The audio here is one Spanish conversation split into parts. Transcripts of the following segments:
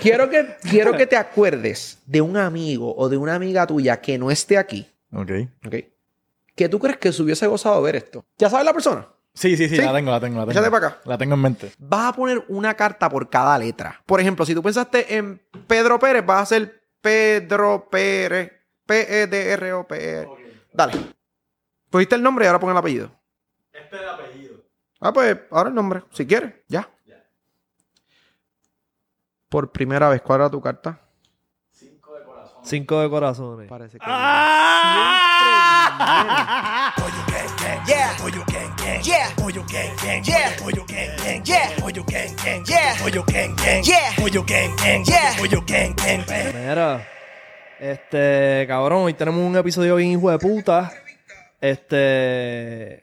quiero, que, quiero que te acuerdes de un amigo o de una amiga tuya que no esté aquí. Ok. ¿Ok? Que tú crees que se hubiese gozado ver esto. ¿Ya sabes la persona? Sí, sí, sí, Sí. la tengo, la tengo, la tengo. Échate para acá. La tengo en mente. Vas a poner una carta por cada letra. Por ejemplo, si tú pensaste en Pedro Pérez, vas a hacer Pedro Pérez. E P-E-D-R-O-P-R. Dale. Pusiste el nombre y ahora pon el apellido. Este es el apellido. Ah, pues ahora el nombre, si quieres, ya. Por primera vez, ¿cuál era tu carta? Cinco de corazones. Parece que. ¡Ah! Gang gang. Yeah. Pollo gang gang. Mira, este, cabrón, hoy tenemos un episodio bien hijo de puta. Este,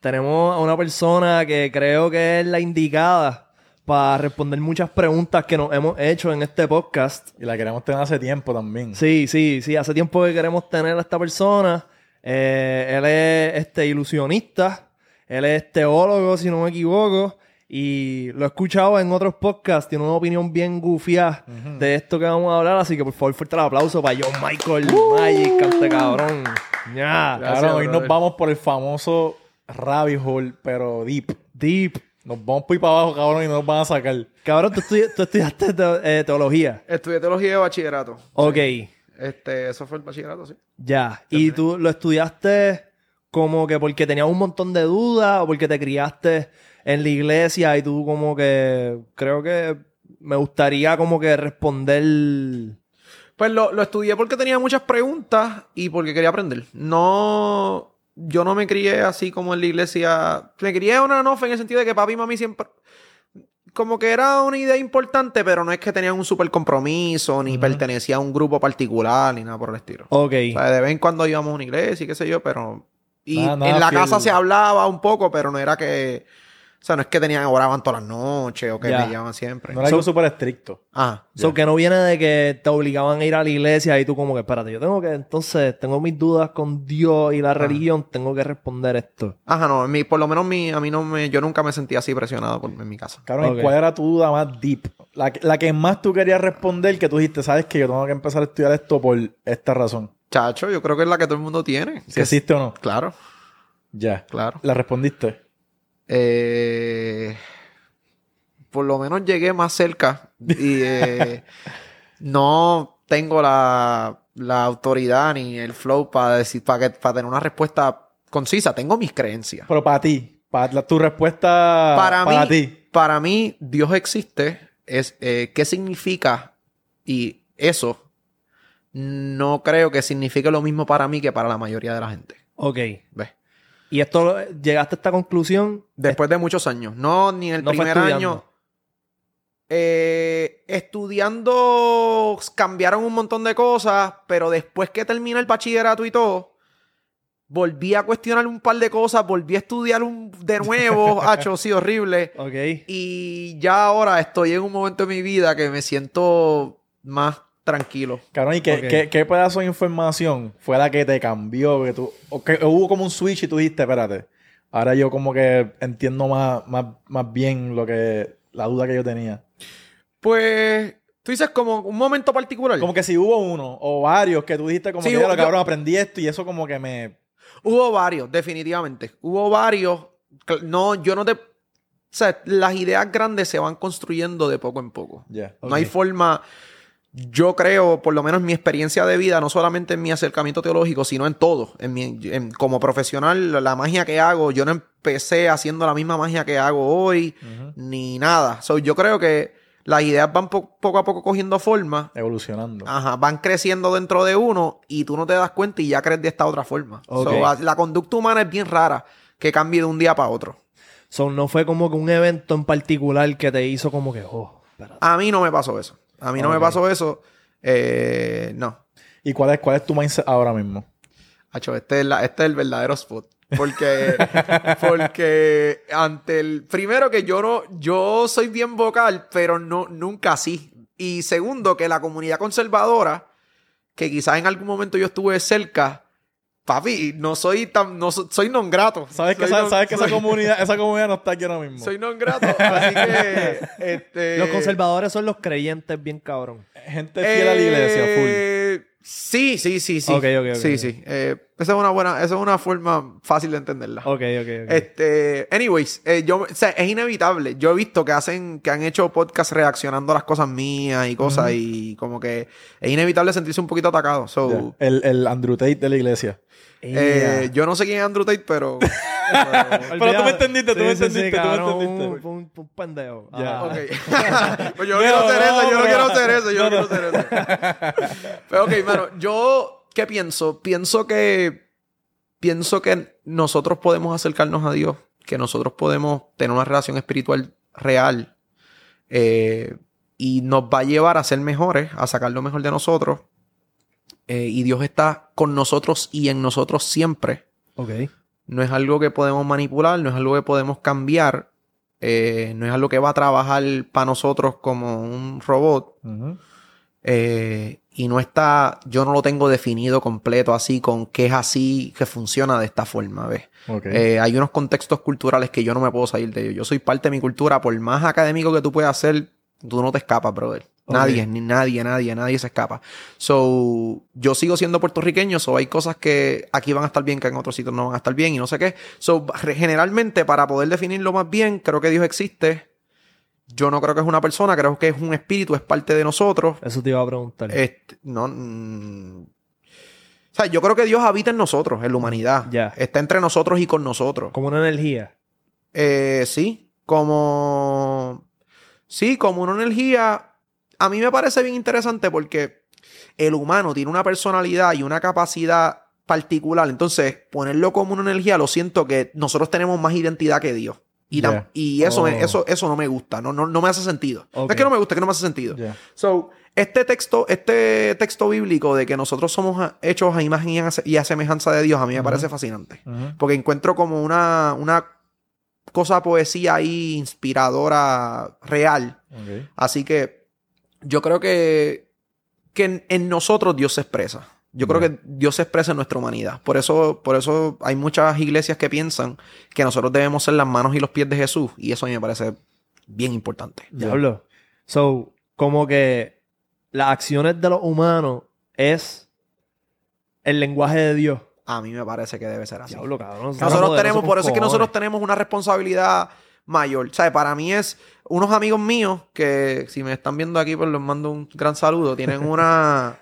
tenemos a una persona que creo que es la indicada para responder muchas preguntas que nos hemos hecho en este podcast. Y la queremos tener hace tiempo también. Sí, sí, sí, hace tiempo que queremos tener a esta persona. Eh, él es este ilusionista, él es teólogo, si no me equivoco, y lo he escuchado en otros podcasts, tiene una opinión bien gufia de esto que vamos a hablar, así que por favor fuerte el aplauso para John Michael Magic, cante cabrón. Ya, Cabrón, hoy nos vamos por el famoso rabbit hole, pero deep. deep. Nos vamos por ahí para abajo, cabrón, y no nos van a sacar. Cabrón, tú, estudi- tú estudiaste te- eh, teología. Estudié teología de bachillerato. Ok, Este, eso fue el bachillerato, sí. ya. ¿Y tú lo estudiaste como que porque tenías un montón de dudas o porque te criaste en la iglesia y tú como que creo que me gustaría como que responder... Pues lo, lo estudié porque tenía muchas preguntas y porque quería aprender. No, yo no me crié así como en la iglesia. Me crié en una nofe en el sentido de que papi y mami siempre... Como que era una idea importante, pero no es que tenían un súper compromiso, ni pertenecía a un grupo particular, ni nada por el estilo. Ok. O sea, de vez en cuando íbamos a una iglesia y qué sé yo, pero... Y Nada, nada en la fiel. casa se hablaba un poco, pero no era que... O sea, no es que tenían, oraban todas las noches o que Ya. me llamaban siempre. No era algo súper estricto. Ajá. So que no viene de que te obligaban a ir a la iglesia y tú como que, espérate, yo tengo que, entonces, tengo mis dudas con Dios y la religión, tengo que responder esto. Ajá, no, mi- por lo menos mi, a mí no me, yo nunca me sentía así presionado por, en mi casa. Cabrón, ¿y. ¿cuál era tu duda más deep? La, que- la que más tú querías responder, que tú dijiste, sabes que yo tengo que empezar a estudiar esto por esta razón. Chacho, yo creo que es la que todo el mundo tiene. Si Que- existe o no. Claro, Ya. claro. ¿La respondiste? Eh, por lo menos llegué más cerca y eh, no tengo la, la autoridad ni el flow para decir, para, que, para tener una respuesta concisa. Tengo mis creencias. Pero para ti, para la- tu respuesta Para, para, mí, ti. para mí, Dios existe. Es, eh, ¿Qué significa? Y eso no creo que signifique lo mismo para mí que para la mayoría de la gente. Ok. ¿Ves? Y esto, llegaste a esta conclusión. Después de muchos años. No, ni el No fue primer año. Eh, estudiando cambiaron un montón de cosas, pero después que terminé el bachillerato y todo, volví a cuestionar un par de cosas, volví a estudiar un, de nuevo, hacho, sí, horrible. Ok. Y ya ahora estoy en un momento de mi vida que me siento más tranquilo. Cabrón, ¿y qué, qué- qué pedazo de información fue la que te cambió? Que tú, o que hubo como un switch y tú dijiste, espérate, ahora yo como que entiendo más, más, más bien lo que, la duda que yo tenía. Pues, tú dices como un momento particular. Como que si hubo uno o varios que tú dijiste como Sí, que, "Ya, lo yo- cabrón, aprendí esto y eso como que me... Hubo varios, definitivamente. Hubo varios. No, yo no te. O sea, las ideas grandes se van construyendo de poco en poco. Ya. No hay forma. Yo creo, por lo menos en mi experiencia de vida, no solamente en mi acercamiento teológico, sino en todo. En mi, en- como profesional, la magia que hago, yo no empecé haciendo la misma magia que hago hoy, ni nada. So, yo creo que las ideas van po- poco a poco cogiendo forma. Evolucionando. Ajá, van creciendo dentro de uno y tú no te das cuenta y ya crees de esta otra forma. Ok. So, la conducta humana es bien rara que cambie de un día para otro. So, no fue como que un evento en particular que te hizo como que, oh, espérate. A mí no me pasó eso. A mí no me pasó eso. Eh, no. ¿Y cuál es, cuál es tu mindset ahora mismo? Hacho, este es, la- este es el verdadero spot. Porque, porque ante el. Primero que yo no. Yo soy bien vocal, pero no, nunca así. Y segundo, que la comunidad conservadora, que quizás en algún momento yo estuve cerca, papi, no soy tan, no so- soy non grato. ¿Sabes que, Soy esa, non- sabes que esa soy- comunidad, esa comunidad no está aquí ahora mismo? Soy non grato, así que, este... Los conservadores son los creyentes bien cabrón. Gente fiel a la iglesia, full. Eh, Sí, sí, sí, sí. Ok, ok, ok, Sí, sí. Eh, esa es una buena, esa es una forma fácil de entenderla. Ok, ok, ok. Este, anyways, eh, yo, o sea, es inevitable. Yo he visto que hacen, que han hecho podcasts reaccionando a las cosas mías y cosas y como que es inevitable sentirse un poquito atacado. So. El, el Andrew Tate de la iglesia. eh, yo no sé quién es Andrew Tate, pero, Pero tú me entendiste, tú me entendiste, tú me entendiste. Un, un- un pendejo. Ya. Ajá. ok. pues yo no, No, quiero hacer no, eso, yo no quiero hacer eso, yo no, no, quiero hacer eso. Pero ok, mano, yo, ¿qué pienso? Pienso que, pienso que nosotros podemos acercarnos a Dios, que nosotros podemos tener una relación espiritual real eh, y nos va a llevar a ser mejores, a sacar lo mejor de nosotros. Eh, y Dios está con nosotros y en nosotros siempre. Ok. No es algo que podemos manipular, no es algo que podemos cambiar, eh, no es algo que va a trabajar para nosotros como un robot. Eh, y no está, yo no lo tengo definido completo así con que es así, que funciona de esta forma, ¿ves? Ok. Eh, hay unos contextos culturales que yo no me puedo salir de ellos. Yo soy parte de mi cultura, por más académico que tú puedas ser, tú no te escapas, brother. Nadie, ni nadie, nadie, nadie se escapa. So, yo sigo siendo puertorriqueño, so hay cosas que aquí van a estar bien, que en otros sitios no van a estar bien y no sé qué. So, generalmente, para poder definirlo más bien, creo que Dios existe. Yo no creo que es una persona, creo que es un espíritu, es parte de nosotros. Eso te iba a preguntar. Este, no. mm, o sea, yo creo que Dios habita en nosotros, en la humanidad. Ya. Está entre nosotros y con nosotros. Como una energía. Eh, sí, como. Sí, como una energía. A mí me parece bien interesante porque el humano tiene una personalidad y una capacidad particular. Entonces, ponerlo como una energía, lo siento que nosotros tenemos más identidad que Dios. Y, Ya. y eso, me- Oh. eso, eso no me gusta, no, no, no me hace sentido. No Ok. es que no me gusta, es que no me hace sentido. Ya. So, este texto, este texto bíblico de que nosotros somos hechos a imagen y a, y a semejanza de Dios, a mí me parece fascinante. Ujú. Porque encuentro como una, una cosa poesía ahí inspiradora real. Ok. Así que yo creo que, que en, en nosotros Dios se expresa. Yo creo que Dios se expresa en nuestra humanidad. Por eso, por eso hay muchas iglesias que piensan que nosotros debemos ser las manos y los pies de Jesús. Y eso a mí me parece bien importante. Diablo. So, como que las acciones de los humanos es el lenguaje de Dios. A mí me parece que debe ser así. Diablo, cabrón. Nosotros tenemos, por eso es que nosotros tenemos una responsabilidad mayor. O sea, para mí es unos amigos míos que si me están viendo aquí, pues les mando un gran saludo. Tienen una,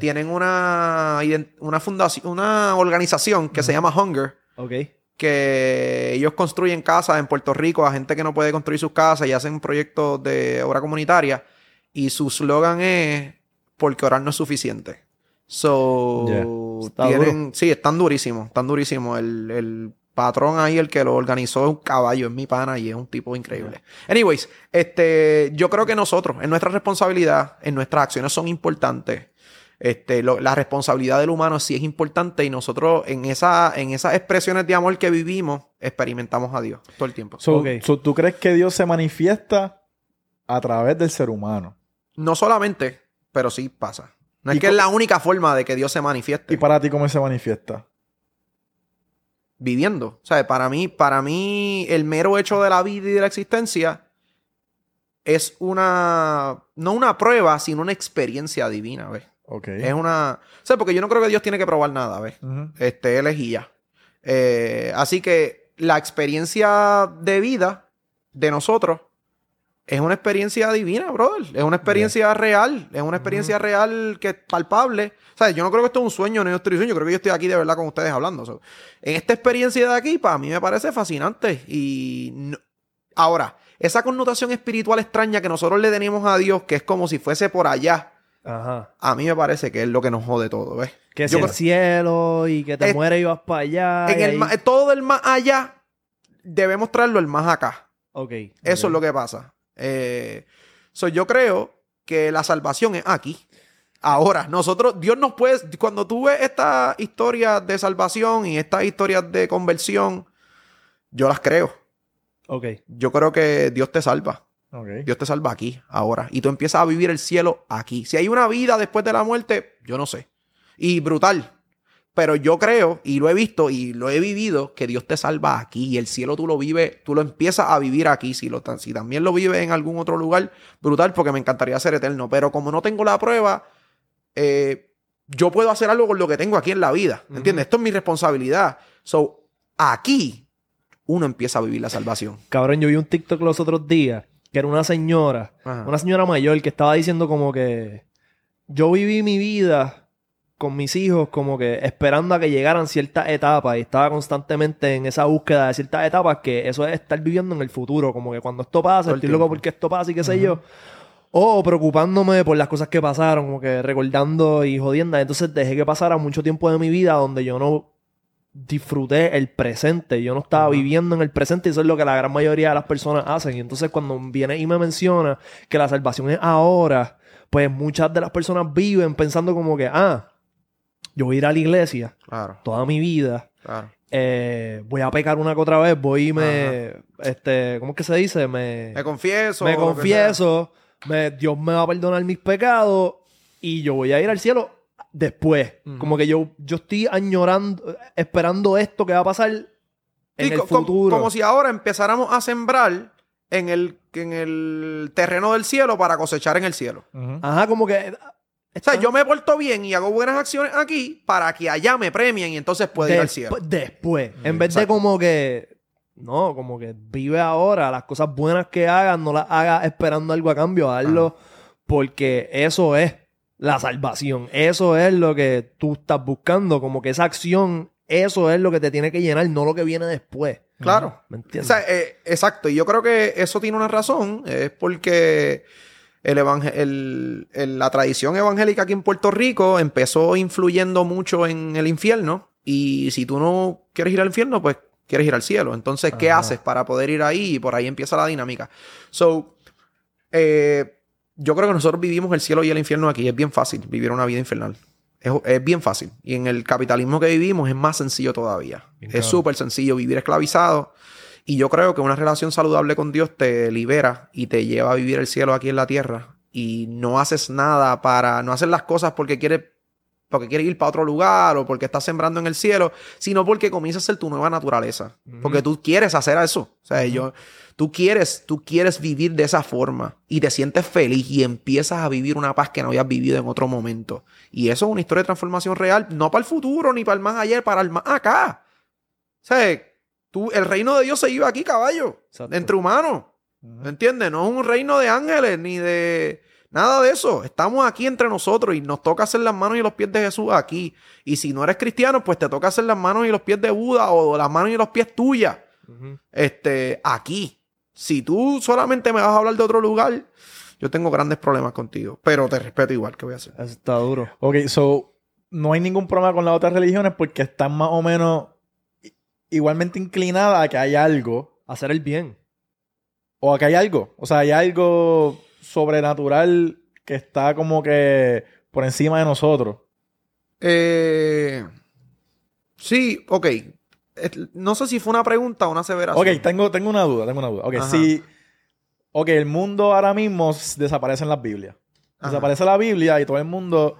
tienen una, una fundación, una organización que se llama Hunger, Ok. que ellos construyen casas en Puerto Rico a gente que no puede construir sus casas y hacen proyectos de obra comunitaria. Y su slogan es porque orar no es suficiente. So, sí, están durísimos, están durísimos. El, el patrón ahí, el que lo organizó, es un caballo, es mi pana y es un tipo increíble. Anyways, este, yo creo que nosotros, en nuestra responsabilidad, en nuestras acciones son importantes. Este, lo- la responsabilidad del humano sí es importante y nosotros en, esa, en esas expresiones de amor que vivimos, experimentamos a Dios todo el tiempo. So, ¿Tú crees que Dios se manifiesta a través del ser humano? No solamente, pero sí pasa. No es ¿Y que es la única forma de que Dios se manifieste. ¿Y para ti cómo se manifiesta? viviendo. O sea, para mí, para mí, el mero hecho de la vida y de la existencia es una, no una prueba, sino una experiencia divina, ¿ves? Es una, o sea, porque yo no creo que Dios tiene que probar nada, ¿ves? Este, Él es y ya. Eh, así que la experiencia de vida de nosotros es una experiencia divina, brother. Es una experiencia real. Es una experiencia real que es palpable. O sea, yo no creo que esto es un sueño ni un sueño. Yo creo que yo estoy aquí de verdad con ustedes hablando. En esta experiencia de aquí, para mí me parece fascinante. Y no- ahora, esa connotación espiritual extraña que nosotros le tenemos a Dios, que es como si fuese por allá, Ajá. a mí me parece que es lo que nos jode todo, ¿ves? Que es el creo- cielo y que te Es- mueres y vas para allá. en y el ahí- ma- todo del más allá debemos traerlo el más acá. Ok. Eso es lo que pasa. Eh, so, yo creo que la salvación es aquí. Ahora, nosotros, Dios nos puede, cuando tú ves estas historias de salvación y estas historias de conversión, yo las creo. Ok. Yo creo que Dios te salva. Dios te salva aquí, ahora. Y tú empiezas a vivir el cielo aquí. Si hay una vida después de la muerte, yo no sé. Y brutal. Pero yo creo, y lo he visto y lo he vivido, que Dios te salva aquí y el cielo tú lo vives, tú lo empiezas a vivir aquí. Si, lo, si también lo vives en algún otro lugar, brutal, porque me encantaría ser eterno. Pero como no tengo la prueba, eh, yo puedo hacer algo con lo que tengo aquí en la vida. ¿Entiendes? Esto es mi responsabilidad. So, aquí uno empieza a vivir la salvación. Cabrón, yo vi un TikTok los otros días que era una señora, Ajá. una señora mayor que estaba diciendo como que yo viví mi vida con mis hijos como que esperando a que llegaran ciertas etapas y estaba constantemente en esa búsqueda de ciertas etapas que eso es estar viviendo en el futuro, como que cuando esto pasa, estoy loco tiempo. porque esto pasa y qué sé yo. O preocupándome por las cosas que pasaron, como que recordando y jodiendo. Entonces dejé que pasara mucho tiempo de mi vida donde yo no disfruté el presente. Yo no estaba viviendo en el presente y eso es lo que la gran mayoría de las personas hacen. Y entonces cuando viene y me menciona que la salvación es ahora, pues muchas de las personas viven pensando como que, ah, yo voy a ir a la iglesia Claro, toda mi vida. claro. eh, voy a pecar una que otra vez, voy y me, este, ¿cómo es que se dice? Me, Me confieso. me confieso, me- Dios me va a perdonar mis pecados y yo voy a ir al cielo después. Como que yo, yo estoy añorando, esperando esto que va a pasar en Sí, el futuro. Como si ahora empezáramos a sembrar en el, en el terreno del cielo para cosechar en el cielo. Ajá, como que... O sea, yo me porto bien y hago buenas acciones aquí para que allá me premien y entonces pueda ir al cielo. Despu- Después. En vez de como que... No, como que vive ahora. Las cosas buenas que hagas, no las hagas esperando algo a cambio. Hazlo porque eso es la salvación. Eso es lo que tú estás buscando. Como que esa acción, eso es lo que te tiene que llenar, no lo que viene después. Claro. ¿Me O entiendes? sea, eh, exacto. Y yo creo que eso tiene una razón. Es porque el el- el- la tradición evangélica aquí en Puerto Rico empezó influyendo mucho en el infierno. Y si tú no quieres ir al infierno, pues quieres ir al cielo. Entonces, ¿qué Ajá. haces para poder ir ahí? Y por ahí empieza la dinámica. So, eh, yo creo que nosotros vivimos el cielo y el infierno aquí. Es bien fácil vivir una vida infernal. Es, es bien fácil. Y en el capitalismo que vivimos es más sencillo todavía. Bien es cabrón. súper sencillo vivir esclavizado. Y yo creo que una relación saludable con Dios te libera y te lleva a vivir el cielo aquí en la tierra. Y no haces nada para, no haces las cosas porque quieres, porque quieres ir para otro lugar o porque estás sembrando en el cielo, sino porque comienzas a ser tu nueva naturaleza. Porque tú quieres hacer eso. O sea, yo, tú quieres, tú quieres vivir de esa forma y te sientes feliz y empiezas a vivir una paz que no habías vivido en otro momento. Y eso es una historia de transformación real, no para el futuro ni para el más ayer, para el más acá. O sea, tú, el reino de Dios se iba aquí, caballo, Exacto. entre humanos. ¿Me entiendes? No es un reino de ángeles ni de nada de eso. Estamos aquí entre nosotros y nos toca hacer las manos y los pies de Jesús aquí. Y si no eres cristiano, pues te toca hacer las manos y los pies de Buda o las manos y los pies tuyas. Este, aquí. Si tú solamente me vas a hablar de otro lugar, yo tengo grandes problemas contigo. Pero te respeto igual, ¿qué voy a hacer? Eso está duro. Ok, so no hay ningún problema con las otras religiones porque están más o menos igualmente inclinadas a que hay algo Hacer el bien. o a que hay algo. O sea, hay algo sobrenatural que está como que por encima de nosotros. Eh, sí, ok. No sé si fue una pregunta o una aseveración. Ok, tengo, tengo una duda, tengo una duda. Ok, Ajá. si... Ok, el mundo ahora mismo desaparece en las Biblias. Ajá. Desaparece la Biblia y todo el mundo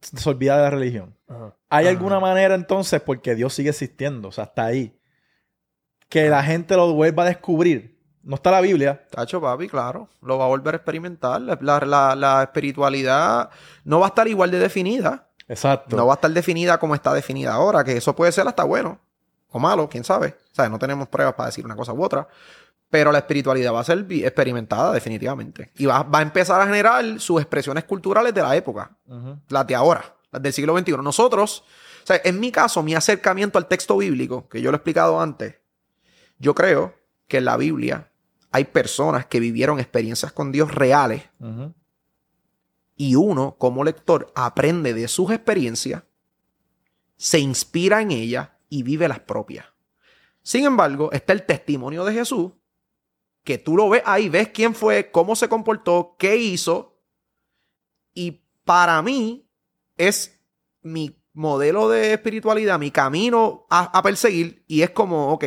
se olvida de la religión. Ajá. ¿Hay Ajá. alguna manera entonces, porque Dios sigue existiendo, o sea, está ahí, que la gente lo vuelva a descubrir? No está la Biblia. Tacho, papi, claro. Lo va a volver a experimentar. La, la- la- espiritualidad no va a estar igual de definida. Exacto. No va a estar definida como está definida ahora. Que eso puede ser hasta bueno o malo, quién sabe. O sea, no tenemos pruebas para decir una cosa u otra. Pero la espiritualidad va a ser experimentada definitivamente. Y va, va a empezar a generar sus expresiones culturales de la época. Ujú. las de ahora, las del siglo XXI. Nosotros, o sea, en mi caso, mi acercamiento al texto bíblico, que yo lo he explicado antes, yo creo que en la Biblia hay personas que vivieron experiencias con Dios reales y uno, como lector, aprende de sus experiencias, se inspira en ellas y vive las propias. Sin embargo, está el testimonio de Jesús, que tú lo ves ahí, ves quién fue, cómo se comportó, qué hizo, y para mí es mi modelo de espiritualidad, mi camino a, a perseguir, y es como, ok,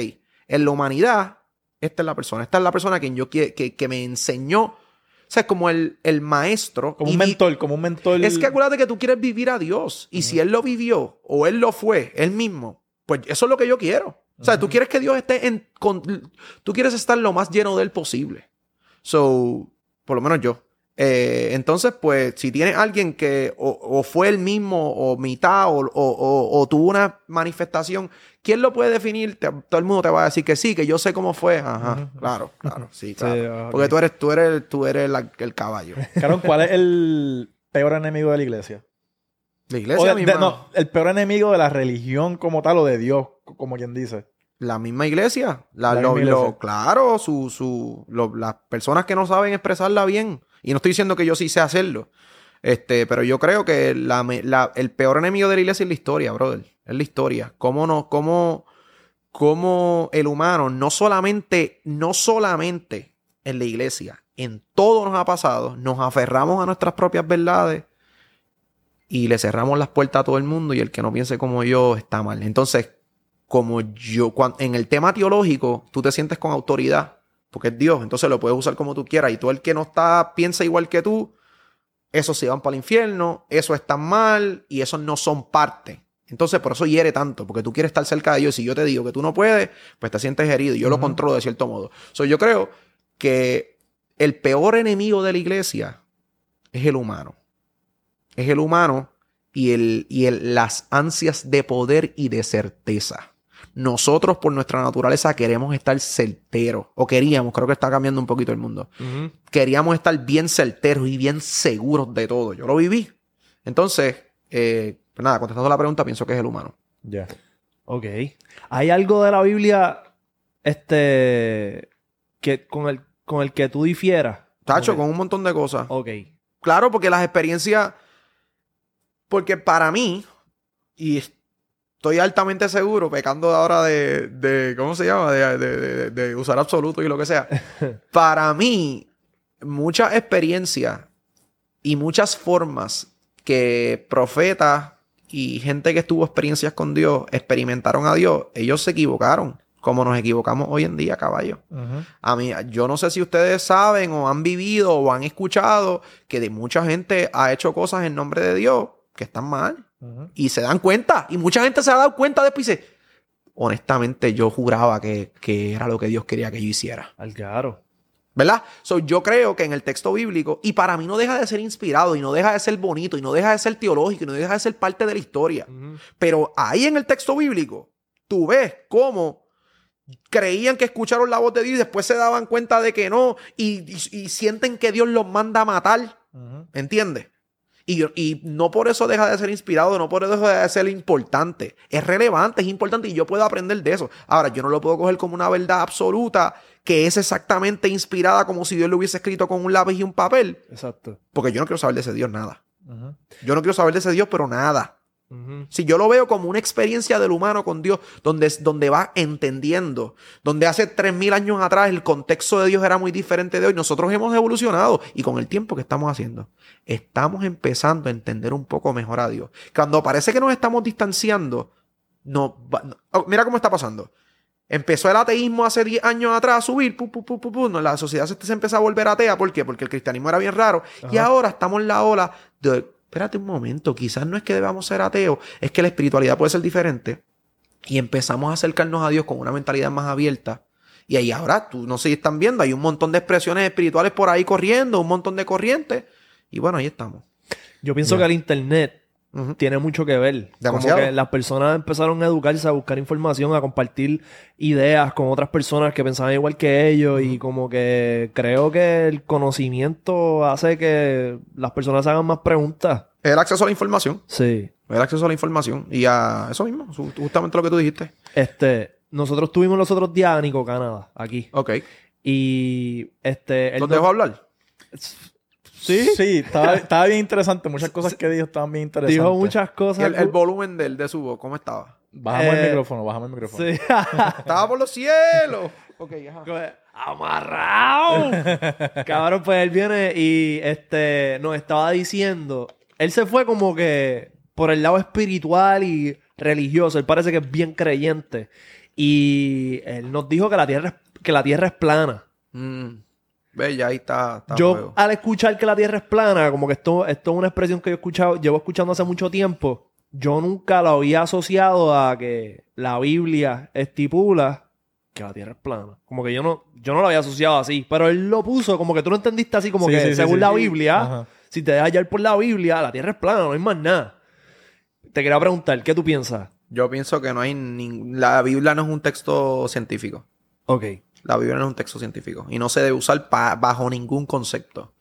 en la humanidad, esta es la persona, esta es la persona quien yo, qui- que, que me enseñó. O sea, como el, el maestro. Como un mentor, como un mentor. Es que acuérdate que tú quieres vivir a Dios. Y si Él lo vivió o Él lo fue, Él mismo, pues eso es lo que yo quiero. O sea, tú quieres que Dios esté en... con- tú quieres estar lo más lleno de Él posible. So, por lo menos yo. Eh, entonces, pues, si tienes alguien que o, o fue el mismo, o mitad, o- o- o tuvo una manifestación, ¿quién lo puede definir? Te- todo el mundo te va a decir que sí, que yo sé cómo fue. Ajá, claro, claro, sí, claro. Porque tú eres, tú eres, tú eres la- el caballo. Cabrón, ¿cuál es el peor enemigo de la iglesia? La O iglesia de- misma. de- no, el peor enemigo de la religión como tal o de Dios, como quien dice. La misma iglesia. La- La lo- misma lo- iglesia. claro, su, su, lo- las personas que no saben expresarla bien. Y no estoy diciendo que yo sí sé hacerlo. Este, pero yo creo que la, la- el peor enemigo de la iglesia es la historia, brother. Es la historia. Cómo no, cómo, cómo el humano no solamente, no solamente en la iglesia, en todo nos ha pasado, nos aferramos a nuestras propias verdades y le cerramos las puertas a todo el mundo y el que no piense como yo está mal. Entonces, como yo, cuan- en el tema teológico, tú te sientes con autoridad, porque es Dios, entonces lo puedes usar como tú quieras, y todo el que no está, piensa igual que tú, esos se van para el infierno, eso está mal, y esos no son parte. Entonces, por eso hiere tanto, porque tú quieres estar cerca de Dios, y si yo te digo que tú no puedes, pues te sientes herido, y yo lo controlo de cierto modo. So, yo creo que el peor enemigo de la iglesia es el humano. Es el humano y, el, y el- las ansias de poder y de certeza. Nosotros, por nuestra naturaleza, queremos estar certeros. O queríamos, creo que está cambiando un poquito el mundo. Queríamos estar bien certeros y bien seguros de todo. Yo lo viví. Entonces, eh, pues nada, contestando la pregunta, pienso que es el humano. Ya. Ok. ¿Hay algo de la Biblia este que con el con el que tú difieras? Tacho, con un montón de cosas. Ok. Claro, porque las experiencias. Porque para mí, y estoy altamente seguro, pecando ahora de. de- ¿Cómo se llama? De, de- de- usar absoluto y lo que sea. para mí, muchas experiencias y muchas formas que profetas y gente que estuvo experiencias con Dios experimentaron a Dios, ellos se equivocaron. Como nos equivocamos hoy en día, caballo. A mí, yo no sé si ustedes saben o han vivido o han escuchado que de mucha gente ha hecho cosas en nombre de Dios que están mal Y se dan cuenta. Y mucha gente se ha dado cuenta después y dice, honestamente yo juraba que, que era lo que Dios quería que yo hiciera. Algaro. ¿Verdad? So, yo creo que en el texto bíblico, y para mí no deja de ser inspirado, y no deja de ser bonito, y no deja de ser teológico, y no deja de ser parte de la historia. Pero ahí en el texto bíblico, tú ves cómo creían que escucharon la voz de Dios y después se daban cuenta de que no, y, y- y sienten que Dios los manda a matar. Ujú. ¿Entiendes? Y, y no por eso deja de ser inspirado, no por eso deja de ser importante. Es relevante, es importante y yo puedo aprender de eso. Ahora, yo no lo puedo coger como una verdad absoluta que es exactamente inspirada como si Dios lo hubiese escrito con un lápiz y un papel, Exacto. porque yo no quiero saber de ese Dios nada. Yo no quiero saber de ese Dios, pero nada. Si yo lo veo como una experiencia del humano con Dios, donde, donde va entendiendo, donde hace tres mil años atrás el contexto de Dios era muy diferente de hoy, nosotros hemos evolucionado y con el tiempo que estamos haciendo, estamos empezando a entender un poco mejor a Dios. Cuando parece que nos estamos distanciando, no, oh, mira cómo está pasando. Empezó el ateísmo hace 10 años atrás a subir, pu, pu, pu, no, la sociedad se, se empezó a volver atea. ¿Por qué? Porque el cristianismo era bien raro. Y ahora estamos en la ola de, espérate un momento, quizás no es que debamos ser ateos, es que la espiritualidad puede ser diferente. Y empezamos a acercarnos a Dios con una mentalidad más abierta. Y ahí ahora, tú no sé si están viendo, hay un montón de expresiones espirituales por ahí corriendo, un montón de corrientes. Y bueno, ahí estamos. Yo pienso que el internet Tiene mucho que ver. Demasiado. Como que las personas empezaron a educarse, a buscar información, a compartir ideas con otras personas que pensaban igual que ellos y como que creo que el conocimiento hace que las personas hagan más preguntas. El acceso a la información. Sí. El acceso a la información. Y a eso mismo, justamente lo que tú dijiste. Este, nosotros tuvimos los otros días a Nico Canadá aquí Ok. y este... él ¿Los nos- dejo hablar? Sí. Sí, estaba, estaba bien interesante. Muchas cosas que dijo estaban bien interesantes. Dijo muchas cosas. el, el volumen del, de su voz, ¿cómo estaba? Bajamos el Eh, micrófono, bajamos el micrófono. Sí. Estaba por los cielos. Ok, ajá. ¡Amarrado! Cabrón, pues él viene y este nos estaba diciendo. Él se fue como que por el lado espiritual y religioso. Él parece que es bien creyente. Y él nos dijo que la tierra es, que la tierra es plana. Mm. Ve, ya ahí está. está Yo, al escuchar que la Tierra es plana, como que esto, esto es una expresión que yo he escuchado, llevo escuchando hace mucho tiempo, yo nunca lo había asociado a que la Biblia estipula que la Tierra es plana. Como que yo no, yo no lo había asociado así, pero él lo puso como que tú lo entendiste así, como Sí, que sí, según sí. la Biblia, Ajá. si te dejas hallar por la Biblia, la Tierra es plana, no hay más nada. Te quería preguntar, ¿qué tú piensas? Yo pienso que no hay ni... La Biblia no es un texto científico. Ok. La Biblia no es un texto científico. Y no se debe usar bajo ningún concepto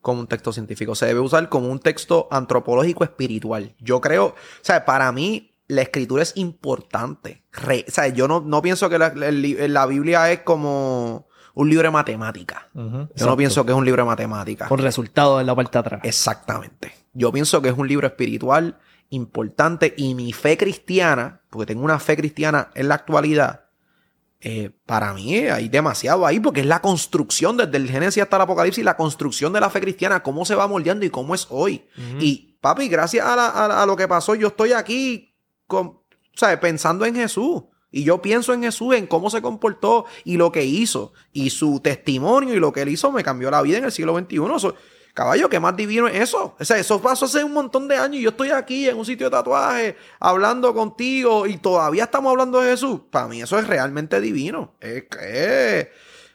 como un texto científico. Se debe usar como un texto antropológico espiritual. Yo creo... O sea, para mí la escritura es importante. Re- o sea, yo no, no pienso que la, la Biblia es como un libro de matemática. Yo no pienso que es un libro de matemática. Con resultados en la parte de atrás. Exactamente. Yo pienso que es un libro espiritual importante y mi fe cristiana, porque tengo una fe cristiana en la actualidad, eh, para mí hay demasiado ahí porque es la construcción desde el Génesis hasta el Apocalipsis, la construcción de la fe cristiana, cómo se va moldeando y cómo es hoy. Y papi, gracias a, la- a- a lo que pasó, yo estoy aquí con, ¿sabes? pensando en Jesús. Y yo pienso en Jesús, en cómo se comportó y lo que hizo. Y su testimonio y lo que él hizo me cambió la vida en el siglo XXI. Caballo, ¿qué más divino es eso? O sea, eso pasó hace un montón de años y yo estoy aquí en un sitio de tatuaje hablando contigo y todavía estamos hablando de Jesús. Para mí eso es realmente divino. Es que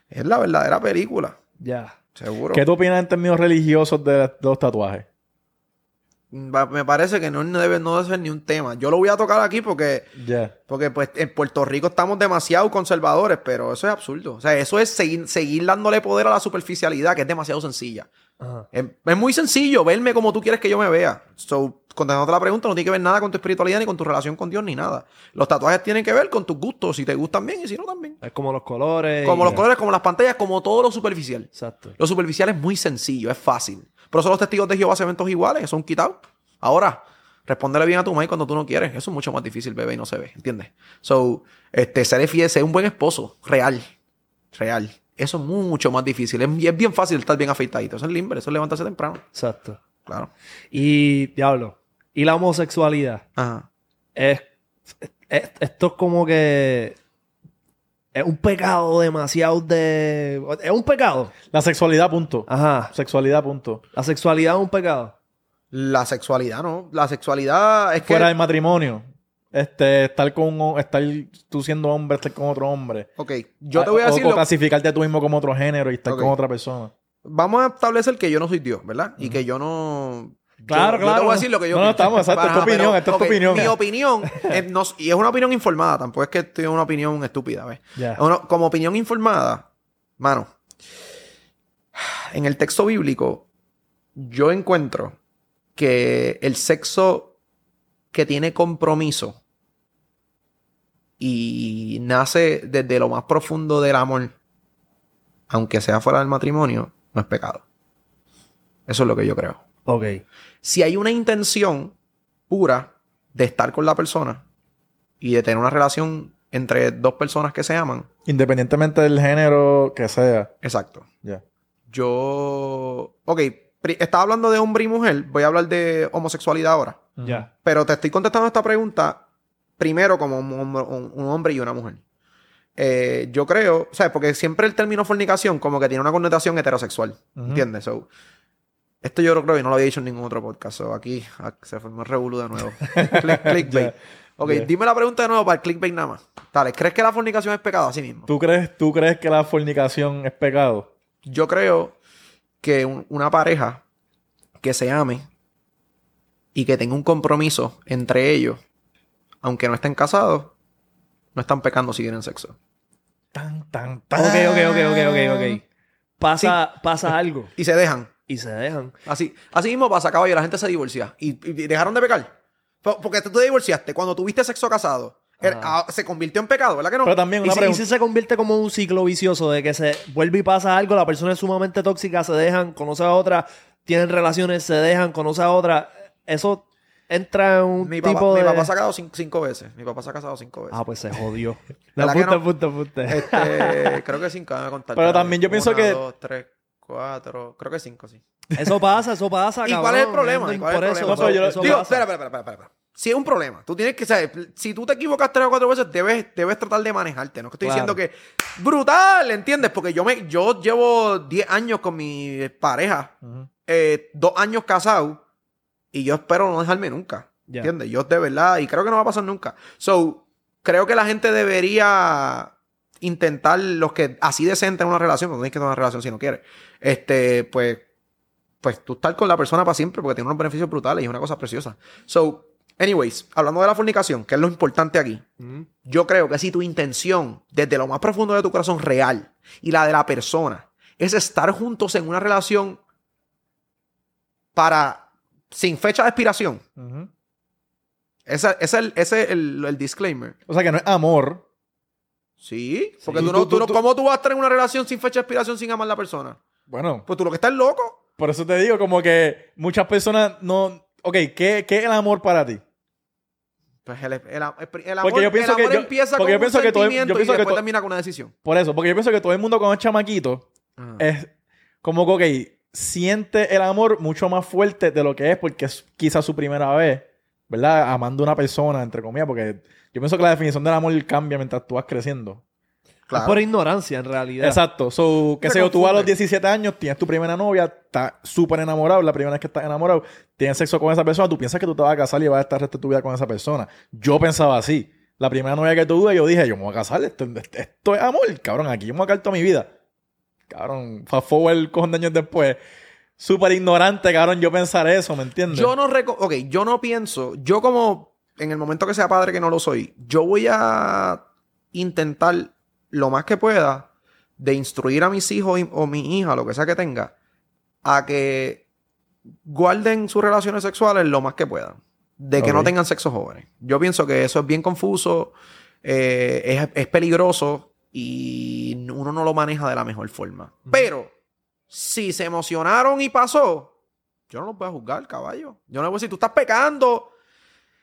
es la verdadera película. Ya. Seguro. ¿Qué tú opinas en términos religiosos de, los tatuajes? Va- Me parece que no debe, no debe ser ni un tema. Yo lo voy a tocar aquí porque. Porque pues en Puerto Rico estamos demasiado conservadores, pero eso es absurdo. O sea, eso es seguir, seguir dándole poder a la superficialidad, que es demasiado sencilla. Ajá. Es, es muy sencillo verme como tú quieres que yo me vea. So, contestándote la pregunta, no tiene que ver nada con tu espiritualidad, ni con tu relación con Dios, ni nada. Los tatuajes tienen que ver con tus gustos, si te gustan bien y si no también. Es como los colores. Como los colores, como las pantallas, como todo lo superficial. Exacto. Lo superficial es muy sencillo, es fácil. Por eso los testigos de Jehová se ven todos iguales, son quitados. Ahora, respóndele bien a tu maíz cuando tú no quieres. Eso es mucho más difícil, bebé, y no se ve, ¿entiendes? So, este, ser fiel, ser un buen esposo, real, real. Eso es mucho más difícil. Es, es bien fácil estar bien afeitadito. Eso es limbre, eso es levantarse temprano. Exacto. Claro. Y, diablo, y la homosexualidad. Ajá. Es, es- esto es como que es un pecado demasiado de... Es un pecado. La sexualidad, punto. Ajá. Sexualidad, punto. La sexualidad es un pecado. La sexualidad, ¿no? La sexualidad es que... Fuera del matrimonio. Este, estar con un- estar tú siendo hombre, estar con otro hombre. Ok, yo te voy a decir... O, clasificarte tú mismo como otro género y estar con otra persona. Vamos a establecer que yo no soy Dios, ¿verdad? Y que yo no... Claro, yo- Yo te claro. voy a decir lo que yo No, no, estamos, exacto, es tu Ajá, pero, opinión, esta es tu opinión. Mi opinión, es no- y es una opinión informada, tampoco es que tenga una opinión estúpida, ¿ves? Como opinión informada, mano, en el texto bíblico, yo encuentro que el sexo que tiene compromiso y nace desde lo más profundo del amor, aunque sea fuera del matrimonio, no es pecado. Eso es lo que yo creo. Ok. Si hay una intención pura de estar con la persona y de tener una relación entre dos personas que se aman, Independientemente del género que sea. exacto. Ya. Yo. Ok, estaba hablando de hombre y mujer, voy a hablar de homosexualidad ahora. Ya. Pero te estoy contestando esta pregunta primero como un, hombre- un- un hombre y una mujer. Eh, yo creo, ¿sabes? Porque siempre el término fornicación como que tiene una connotación heterosexual. Ujú. ¿Entiendes? So, esto yo creo que no lo había dicho en ningún otro podcast. So, aquí ah, se formó el revolú de nuevo. Click- clickbait. Ok, Ya. dime la pregunta de nuevo para el clickbait nada más. Dale, ¿crees que la fornicación es pecado? Así mismo. ¿Tú crees, ¿Tú crees que la fornicación es pecado? Yo creo que un- una pareja que se ame y que tenga un compromiso entre ellos, aunque no estén casados, no están pecando si tienen sexo. Tan, tan, Ok, tan. ok, ok, ok, ok, ok. Pasa, pasa algo Y se dejan. y se dejan. Así, así mismo pasa, caballo, la gente se divorcia. ¿Y, y dejaron de pecar? Po- Porque tú te divorciaste cuando tuviste sexo casado. era- ah, se convirtió en pecado, ¿verdad que no? Pero también Y una si, y pregunta. si se convierte como un ciclo vicioso de que se vuelve y pasa algo, la persona es sumamente tóxica, se dejan, conoce a otra, tienen relaciones, se dejan, conoce a otra. Eso entra en un mi, tipo papá, de... mi papá se ha casado cin- cinco veces. Mi papá se ha casado cinco veces. Ah, pues se jodió. ¿Verdad que Apunta, no? apunta, apunta. Este, creo que cinco, déjame contar. Pero también yo pienso Una, que- dos, tres, cuatro, creo que cinco, sí. Eso pasa, eso pasa, ¿Y cuál es el problema? No, ¿Y cuál es por el eso, problema? No, yo lo- eso Digo, espera, espera, espera, espera, espera. sí es un problema. Tú tienes que, saber, si tú te equivocas tres o cuatro veces, debes, debes tratar de manejarte. No es que estoy Claro. diciendo que brutal, ¿entiendes? Porque yo me, yo llevo 10 años con mi pareja, eh, dos años casado, y yo espero no dejarme nunca. Ya. ¿Entiendes? Yo de verdad, y creo que no va a pasar nunca. So, creo que la gente debería intentar los que así decente en una relación, no tienes que tener una relación si no quieres. Este, pues, pues tú estar con la persona para siempre porque tiene unos beneficios brutales y es una cosa preciosa. So, anyways, hablando de la fornicación, que es lo importante aquí, yo creo que si tu intención, desde lo más profundo de tu corazón real y la de la persona, es estar juntos en una relación para sin fecha de expiración. Ujú. Ese, ese es el, ese es el, el disclaimer. O sea que no es amor. Sí, porque Sí. tú, no, tú- tú ¿cómo tú vas a estar en una relación sin fecha de expiración sin amar a la persona? Bueno, Pues tú lo que estás loco. por eso te digo, como que muchas personas no. Ok, ¿qué, qué es el amor para ti? Pues el, el- el amor, Porque yo pienso el amor que yo- empieza porque con yo un pienso que todo- yo pienso y después termina con una decisión. Por eso, porque yo pienso que todo el mundo cuando es chamaquito es como que, ok, siente el amor mucho más fuerte de lo que es porque es quizás su primera vez, ¿verdad? Amando a una persona, entre comillas, porque yo pienso que la definición del amor cambia mientras tú vas creciendo. Es Claro. por ignorancia, en realidad. Exacto. So, que Se sé yo, tú a los confunde. 17 años tienes tu primera novia, estás súper enamorado, la primera vez que estás enamorado, tienes sexo con esa persona, tú piensas que tú te vas a casar y vas a estar el resto de tu vida con esa persona. Yo pensaba así. La primera novia que tuve, yo dije, yo me voy a casar, esto, esto es amor, cabrón, aquí yo me voy a quedar toda mi vida. Cabrón, fast forward cojón de años después, súper ignorante, cabrón, yo pensar eso, ¿me entiendes? Yo no reco- ok, yo no pienso, yo como en el momento que sea padre que no lo soy, yo voy a intentar lo más que pueda de instruir a mis hijos o mi hija, lo que sea que tenga, a que guarden sus relaciones sexuales lo más que puedan. De que no tengan sexo jóvenes. Yo pienso que eso es bien confuso, eh, es, es peligroso y uno no lo maneja de la mejor forma. Pero si se emocionaron y pasó, yo no los voy a juzgar, caballo. Yo no les voy a decir, tú estás pecando. O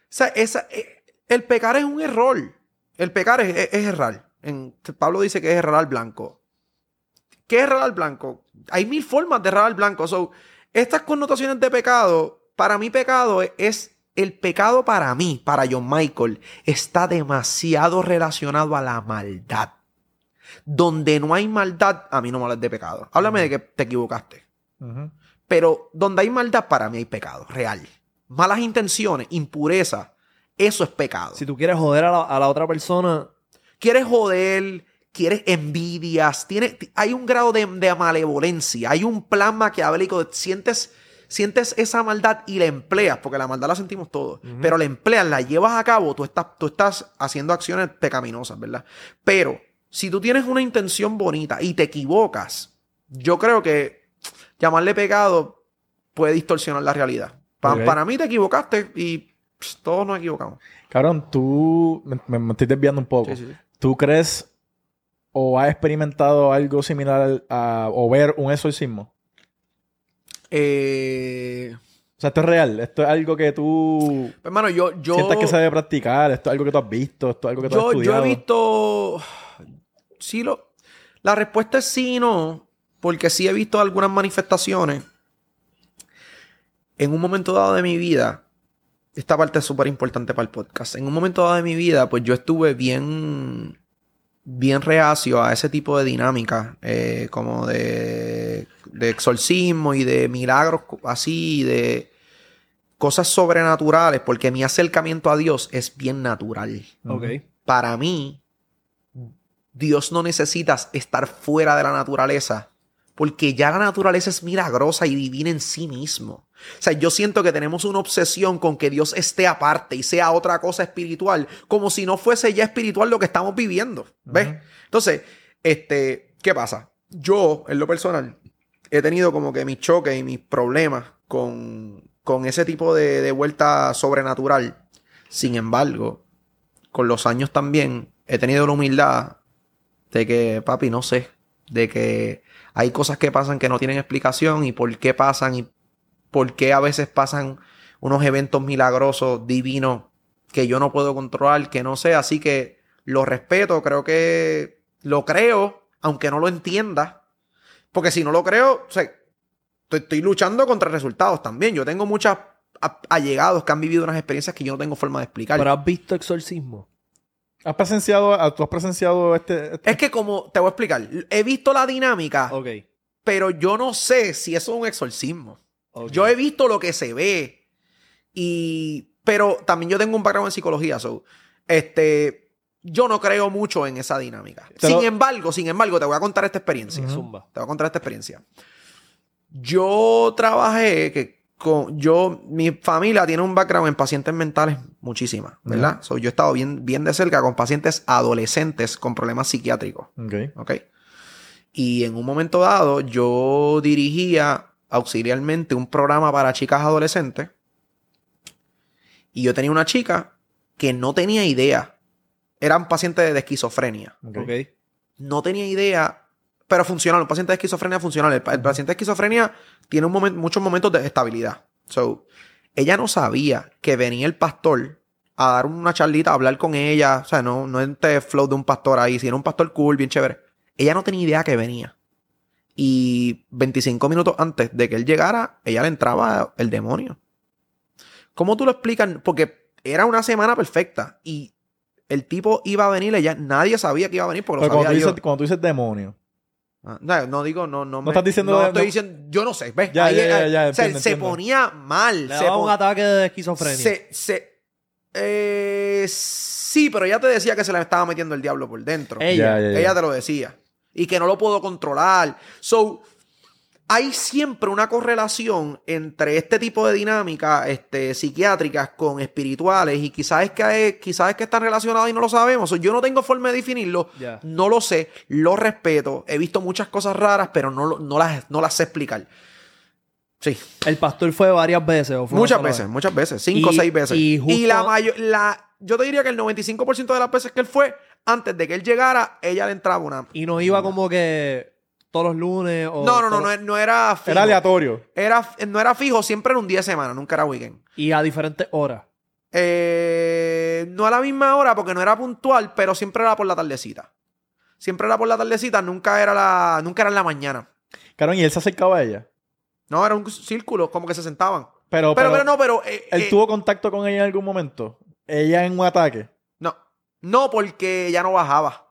sea, esa, eh, el pecar es un error. El pecar es, es- es errar. En, Pablo dice que es errar al blanco. ¿Qué es errar al blanco? Hay mil formas de errar al blanco. So, estas connotaciones de pecado, para mí pecado es, es el pecado para mí, para John Michael, está demasiado relacionado a la maldad. Donde no hay maldad, a mí no me hablas de pecado. Háblame de que te equivocaste. Pero donde hay maldad, para mí hay pecado, real. Malas intenciones, impureza, eso es pecado. Si tú quieres joder a la, a la otra persona, Quieres joder, quieres envidias, tiene, hay un grado de, de malevolencia, hay un plan maquiavélico, sientes, sientes esa maldad y la empleas, porque la maldad la sentimos todos, pero la empleas, la llevas a cabo, tú estás, tú estás haciendo acciones pecaminosas, ¿verdad? Pero si tú tienes una intención bonita y te equivocas, yo creo que llamarle pecado puede distorsionar la realidad. Pa-. Para mí te equivocaste y pss, todos nos equivocamos. Cabrón, tú, me, me- estoy desviando un poco. Sí, sí, sí. ¿Tú crees o has experimentado algo similar a, o ver un exorcismo? Eh, O sea, esto es real. Esto es algo que tú hermano, yo, yo, sientas que se debe practicar. Esto es algo que tú has visto. Esto es algo que tú has yo, yo estudiado. he visto. Sí, lo. La respuesta es sí y no. Porque sí he visto algunas manifestaciones. En un momento dado de mi vida. Esta parte es súper importante para el podcast. En un momento dado de mi vida, pues yo estuve bien. Bien reacio a ese tipo de dinámica. eh, como de. De exorcismo y de milagros así. De cosas sobrenaturales. Porque mi acercamiento a Dios es bien natural ok. para mí, Dios no necesita estar fuera de la naturaleza, porque ya la naturaleza es milagrosa y divina en sí mismo. O sea, yo siento que tenemos una obsesión con que Dios esté aparte y sea otra cosa espiritual, como si no fuese ya espiritual lo que estamos viviendo. ¿Ves? Entonces, este, ¿qué pasa? Yo, en lo personal, he tenido como que mis choques y mis problemas con, con ese tipo de, de vuelta sobrenatural. Sin embargo, con los años también he tenido la humildad de que, papi, no sé, de que hay cosas que pasan que no tienen explicación y por qué pasan y por qué a veces pasan unos eventos milagrosos, divinos, que yo no puedo controlar, que no sé, así que lo respeto, creo que lo creo, aunque no lo entienda, porque si no lo creo, o estoy, estoy luchando contra resultados también, yo tengo muchas allegados que han vivido unas experiencias que yo no tengo forma de explicar. Pero has visto exorcismo. ¿Has presenciado, tú has presenciado este, este- es que como, te voy a explicar, he visto la dinámica, Ok. pero yo no sé si eso es un exorcismo. Yo he visto lo que se ve. Y. Pero también yo tengo un background en psicología. So, este. Yo no creo mucho en esa dinámica. Te sin lo- embargo, sin embargo, te voy a contar esta experiencia. Zumba. Te voy a contar esta experiencia. Yo trabajé que con. Yo. Mi familia tiene un background en pacientes mentales muchísimas, ¿verdad? So, yo he estado bien, bien de cerca con pacientes adolescentes con problemas psiquiátricos. Ok. Y en un momento dado yo dirigía auxiliarmente un programa para chicas adolescentes y yo tenía una chica que no tenía idea. Era un paciente de esquizofrenia. No tenía idea, pero funcional. Un paciente de esquizofrenia funcional. El, pa- el paciente de esquizofrenia tiene un muchos momentos de estabilidad. So, ella no sabía que venía el pastor a dar una charlita, a hablar con ella. O sea, no, no este flow de un pastor ahí, sino un pastor cool, bien chévere. Ella no tenía idea que venía. Y 25 minutos antes de que él llegara, ella le entraba el demonio. ¿Cómo tú lo explicas? Porque era una semana perfecta y el tipo iba a venir, ella, nadie sabía que iba a venir porque lo cuando sabía tú, yo. dices, cuando tú dices demonio, Ah, No, no digo, no, no. No estás diciendo No de- estoy no- diciendo. Yo no sé. ¿Ves? Ya, Ahí, ya, ya, ya, o sea, entiendo, se entiendo. ponía mal. Le se daba un ataque de esquizofrenia. se, se- eh, sí, pero ella te decía que se le estaba metiendo el diablo por dentro. Ella. Ya, ya, ya. Ella te lo decía. Y que no lo puedo controlar. So, hay siempre una correlación entre este tipo de dinámicas este, psiquiátricas con espirituales y quizás es que, quizás es que están relacionadas y no lo sabemos. Yo no tengo forma de definirlo. No lo sé, lo respeto. He visto muchas cosas raras, pero no, no, las, no las sé explicar. Sí, El pastor fue varias veces. ¿o fue muchas veces, vez? muchas veces. Cinco o seis veces. y Y, la mayor, la, yo te diría que el 95% de las veces que él fue, antes de que él llegara, ella le entraba una. Y no iba como que todos los lunes o... No, no, no, no, no era fijo. era aleatorio. Era, no era fijo, siempre era un día de semana, nunca era weekend. Y a diferentes horas. Eh, no a la misma hora porque no era puntual, pero siempre era por la tardecita. Siempre era por la tardecita, nunca era la, nunca era en la mañana. Cabrón, y él se acercaba a ella. No, era un círculo, como que se sentaban. Pero, Pero, pero, pero no, pero. eh, él eh, tuvo contacto con ella en algún momento. Ella en un ataque. No. No, porque ella no bajaba.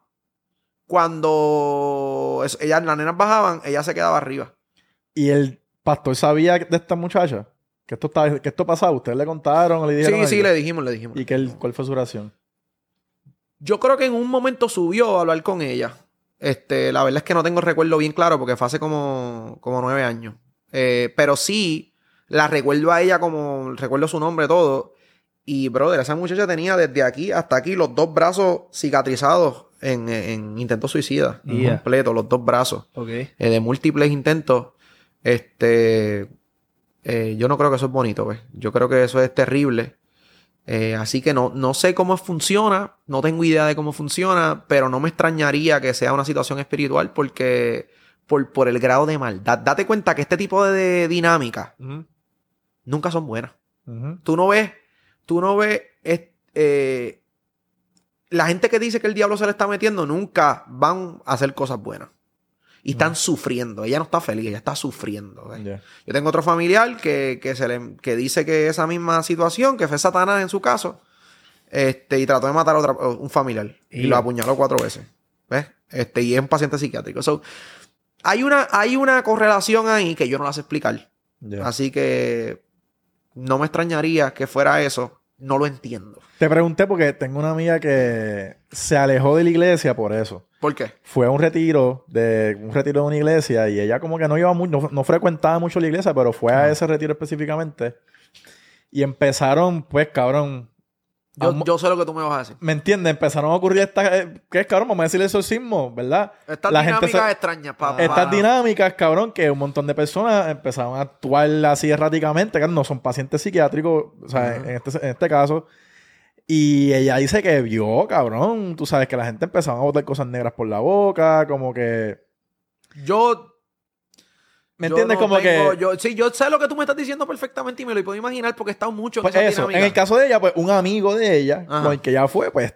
Cuando ellas, las nenas bajaban, ella se quedaba arriba. Y el pastor sabía de esta muchacha. Que esto, estaba, que esto pasaba. Ustedes le contaron le dijeron. Sí, sí, le dijimos, le dijimos. ¿Y que cuál fue su oración? Yo creo que en un momento subió a hablar con ella. Este, la verdad es que no tengo el recuerdo bien claro porque fue hace como, como nueve años. Eh, pero sí, la recuerdo a ella como, recuerdo su nombre, todo. Y, brother, esa muchacha tenía desde aquí hasta aquí los dos brazos cicatrizados en, en intento suicida. Yeah. Completo, los dos brazos. Ok. eh, de múltiples intentos, este, eh, yo no creo que eso es bonito, ¿ves? Yo creo que eso es terrible. Eh, así que no, no sé cómo funciona, no tengo idea de cómo funciona, pero no me extrañaría que sea una situación espiritual porque por, por el grado de maldad. Date cuenta que este tipo de, dinámicas Ujú. nunca son buenas. Tú no ves, tú no ves, es- eh, la gente que dice que el diablo se le está metiendo nunca van a hacer cosas buenas. Y están sufriendo. Ella no está feliz, ella está sufriendo. Yo tengo otro familiar que, que se le, que dice que esa misma situación, que fue Satanás en su caso, este, y trató de matar a otra- un familiar. Y Y- lo apuñaló cuatro veces. ¿Ves? Este, y es un paciente psiquiátrico. So, hay, una, hay una correlación ahí que yo no la sé explicar. Así que no me extrañaría que fuera eso. No lo entiendo. Te pregunté porque tengo una amiga que se alejó de la iglesia por eso. ¿Por qué? Fue a un retiro de un retiro de una iglesia y ella como que no iba muy, no, no frecuentaba mucho la iglesia, pero fue a ese retiro específicamente. Y empezaron, pues, cabrón. Yo, yo sé lo que tú me vas a decir. ¿Me entiendes? Empezaron a ocurrir estas. eh, ¿Qué es, cabrón? Vamos a decirle exorcismo, ¿verdad? Estas La gente dinámicas se- extrañas. pa- Estas dinámicas, cabrón, que un montón de personas empezaron a actuar así erráticamente, que no son pacientes psiquiátricos, o sea, en, este, en este caso. Y ella dice que vio, cabrón, tú sabes que la gente empezaba a botar cosas negras por la boca, como que... Yo ¿Me entiendes? no como tengo- que... Yo, sí, yo sé lo que tú me estás diciendo perfectamente y me lo puedo imaginar porque he estado mucho en Pues esa eso, dinámica. en el caso de ella, pues un amigo de ella, Ajá. con el que ella fue, pues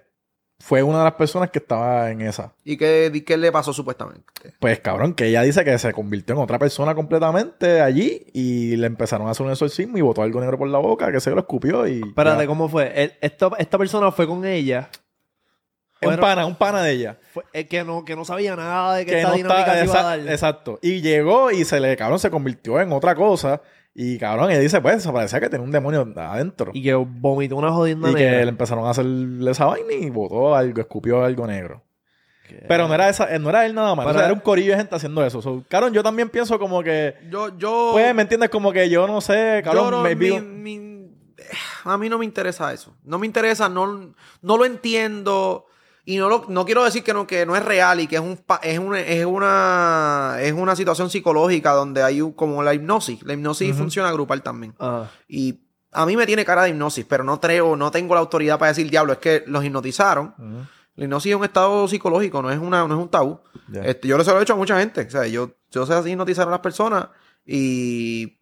fue una de las personas que estaba en esa. ¿Y qué, di- qué le pasó supuestamente? Pues cabrón, que ella dice que se convirtió en otra persona completamente allí y le empezaron a hacer un exorcismo y botó algo negro por la boca, que se lo escupió y... Espérate, ya. ¿cómo fue? El- esta, esta persona fue con ella. Un pana, un pana de ella. Fue, es que no, que no sabía nada de que, Que esta no dinámica está... se iba a dar. exacto. Y llegó y se le, cabrón, se convirtió en otra cosa. Y cabrón, ella dice, pues, parecía que tenía un demonio adentro. Y que vomitó una jodienda Y que le empezaron a hacerle esa vaina y botó algo, escupió algo negro. Pero no era esa, eh, no era él nada más. O sea, Para- era un corillo de gente haciendo eso. So, cabrón, yo también pienso como que. Yo, yo. Pues, ¿me entiendes? Como que yo no sé, yo cabrón, no- maybe- mi- mi- a mí no me interesa eso. No me interesa, no, no lo entiendo. Y no, lo, no quiero decir que no, que no es real y que es, un, es, una, es, una, es una situación psicológica donde hay un- como la hipnosis. La hipnosis funciona grupal también. Y a mí me tiene cara de hipnosis, pero no creo, no tengo la autoridad para decir, diablo, es que los hipnotizaron. La hipnosis es un estado psicológico, no es, una, no es un tabú. Ya. Este, yo lo he hecho a mucha gente. O sea, yo, yo sé así hipnotizar a las personas y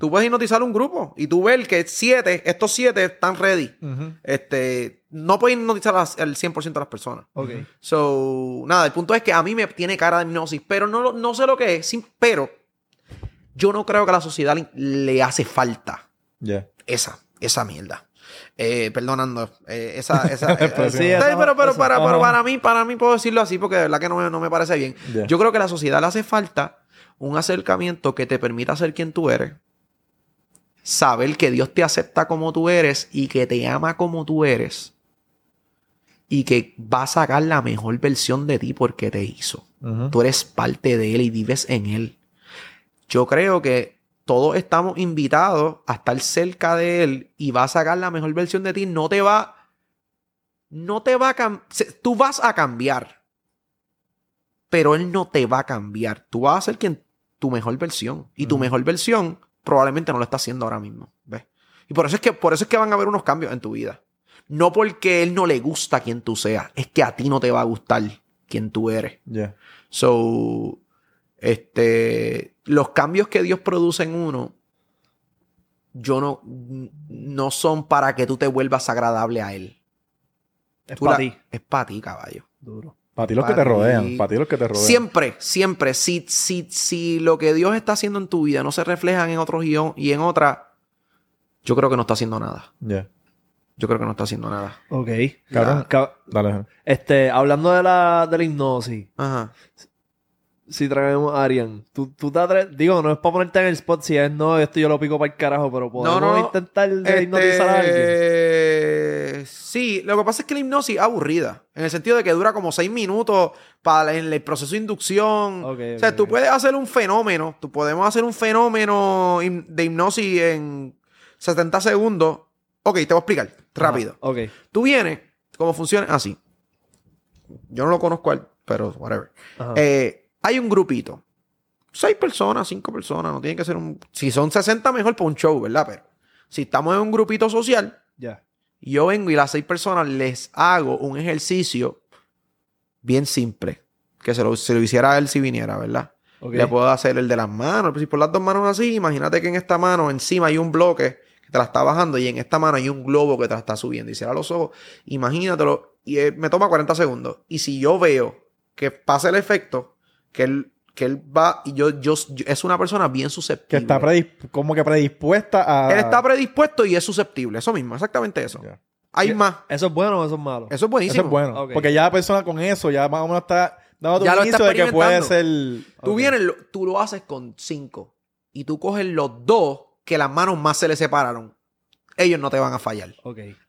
tú puedes hipnotizar un grupo y tú ves que siete, estos siete están ready. Este, no puedes hipnotizar al 100% de las personas. Ok. So, nada, el punto es que a mí me tiene cara de hipnosis, pero no, no sé lo que es, pero yo no creo que a la sociedad le, le hace falta esa, esa mierda. Eh, perdonando, eh, esa, esa, eh, sí, sí, esa- pero, pero, esa- para, pero ajá. para mí, para mí puedo decirlo así porque de verdad que no me, no me parece bien. Yo creo que a la sociedad le hace falta un acercamiento que te permita ser quien tú eres. Saber que Dios te acepta como tú eres y que te ama como tú eres. Y que va a sacar la mejor versión de ti porque te hizo. Tú eres parte de Él y vives en Él. Yo creo que todos estamos invitados a estar cerca de Él y va a sacar la mejor versión de ti. No te va. No te va a cambiar. Tú vas a cambiar. Pero Él no te va a cambiar. Tú vas a ser quien, tu mejor versión. Y tu mejor versión probablemente no lo está haciendo ahora mismo. ¿Ves? Y por eso es que, por eso es que van a haber unos cambios en tu vida. No porque Él no le gusta quien tú seas. Es que a ti no te va a gustar quien tú eres. So, este, los cambios que Dios produce en uno, yo no, no son para que tú te vuelvas agradable a Él. Es para ti. Es para ti, caballo. Duro. Para ti los que te rodean. Para ti los que te rodean. Siempre, siempre, si, si, si lo que Dios está haciendo en tu vida no se refleja en otro guion y en otra, yo creo que no está haciendo nada. Ya. Yo creo que no está haciendo nada. Ok. Cabrón. Ca- Dale. Este, hablando de la, de la hipnosis, Ajá. Si traemos a Arian, tú, tú te atre- digo, no es para ponerte en el spot, si es no, esto yo lo pico para el carajo, pero podemos no. intentar de Este, hipnotizar a alguien. Sí, lo que pasa es que la hipnosis es aburrida. En el sentido de que dura como seis minutos para el, el proceso de inducción. Ok, o sea, tú puedes hacer un fenómeno. Tú podemos hacer un fenómeno de hipnosis en 70 segundos. Ok, te voy a explicar rápido. Ajá, Ok. Tú vienes, cómo funciona, así. Yo no lo conozco, pero whatever. Eh, hay un grupito. Seis personas, cinco personas, no tiene que ser un... Si son 60, mejor para un show, ¿verdad? Pero si estamos en un grupito social, ya. yo vengo y las seis personas les hago un ejercicio bien simple. Que se lo, se lo hiciera a él si viniera, ¿verdad? Le puedo hacer el de las manos. Si por las dos manos así, imagínate que en esta mano encima hay un bloque que te la está bajando y en esta mano hay un globo que te la está subiendo. Y cierra los ojos, imagínatelo. Y eh, me toma 40 segundos. Y si yo veo que pasa el efecto, que él, que él va y yo, yo, yo- es una persona bien Que susceptible. está predisp- como que predispuesta a. Él está predispuesto y es susceptible. Eso mismo, exactamente eso. Hay ¿Qué- más. ¿Eso es bueno o eso es malo? Eso es buenísimo. Eso es bueno. Porque ya la persona con eso ya más o menos está dando Ya un lo está inicio de que puede ser. Tú vienes, lo- tú lo haces con cinco y tú coges los dos que las manos más se le separaron. Ellos no te van a fallar.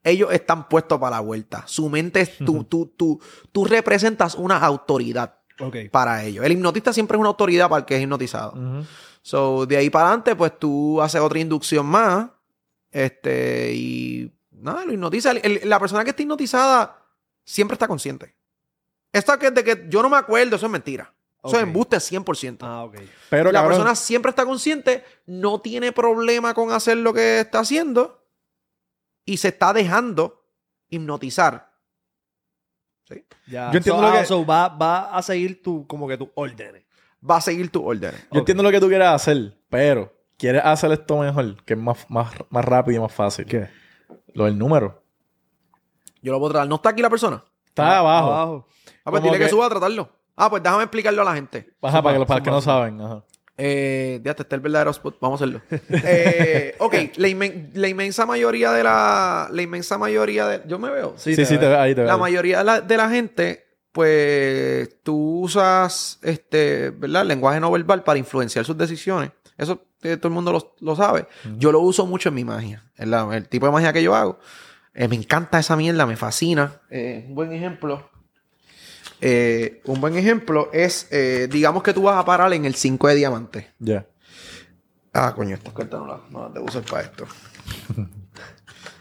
Ellos están puestos para la vuelta. Su mente es tú, tú, tú, tú representas una autoridad Para ellos. El hipnotista siempre es una autoridad para el que es hipnotizado. So, de ahí para adelante, pues tú haces otra inducción más. Este, y nada, lo hipnotiza. El- el- la persona que está hipnotizada siempre está consciente. Esta que de que yo no me acuerdo, eso es mentira. Eso es embuste 100%. Ah, ok. Pero la cabrón, persona siempre está consciente, no tiene problema con hacer lo que está haciendo y se está dejando hipnotizar. ¿Sí? Ya. Yo entiendo So, lo ah, que- so va, va a seguir tu, como que tus órdenes. Va a seguir tus órdenes. yo entiendo lo que tú quieres hacer, pero quieres hacer esto mejor, que es más, más, más rápido y más fácil. ¿Qué? Lo del número. Yo lo puedo traer. ¿No está aquí la persona? Está abajo. Ah, pues dile que... que- suba a tratarlo. Ah, pues déjame explicarlo a la gente. Baja para que los para que no saben. Ajá. Eh, ya está el verdadero spot. Vamos a hacerlo. Eh, ok, la, inmen- la inmensa mayoría de la. La inmensa mayoría de. Yo me veo. Sí, sí, te ve- ahí te La veo. mayoría de la, de la gente, pues, tú usas, este, ¿verdad? Lenguaje no verbal para influenciar sus decisiones. Eso eh, todo el mundo lo, lo sabe. Yo lo uso mucho en mi magia. En la- el tipo de magia que yo hago. Eh, me encanta esa mierda, me fascina. Eh, un buen ejemplo. Eh, un buen ejemplo es, eh, digamos que tú vas a parar en el 5 de diamante. Ya. Ah, coño, estas cartas no las, no las debo usar para esto.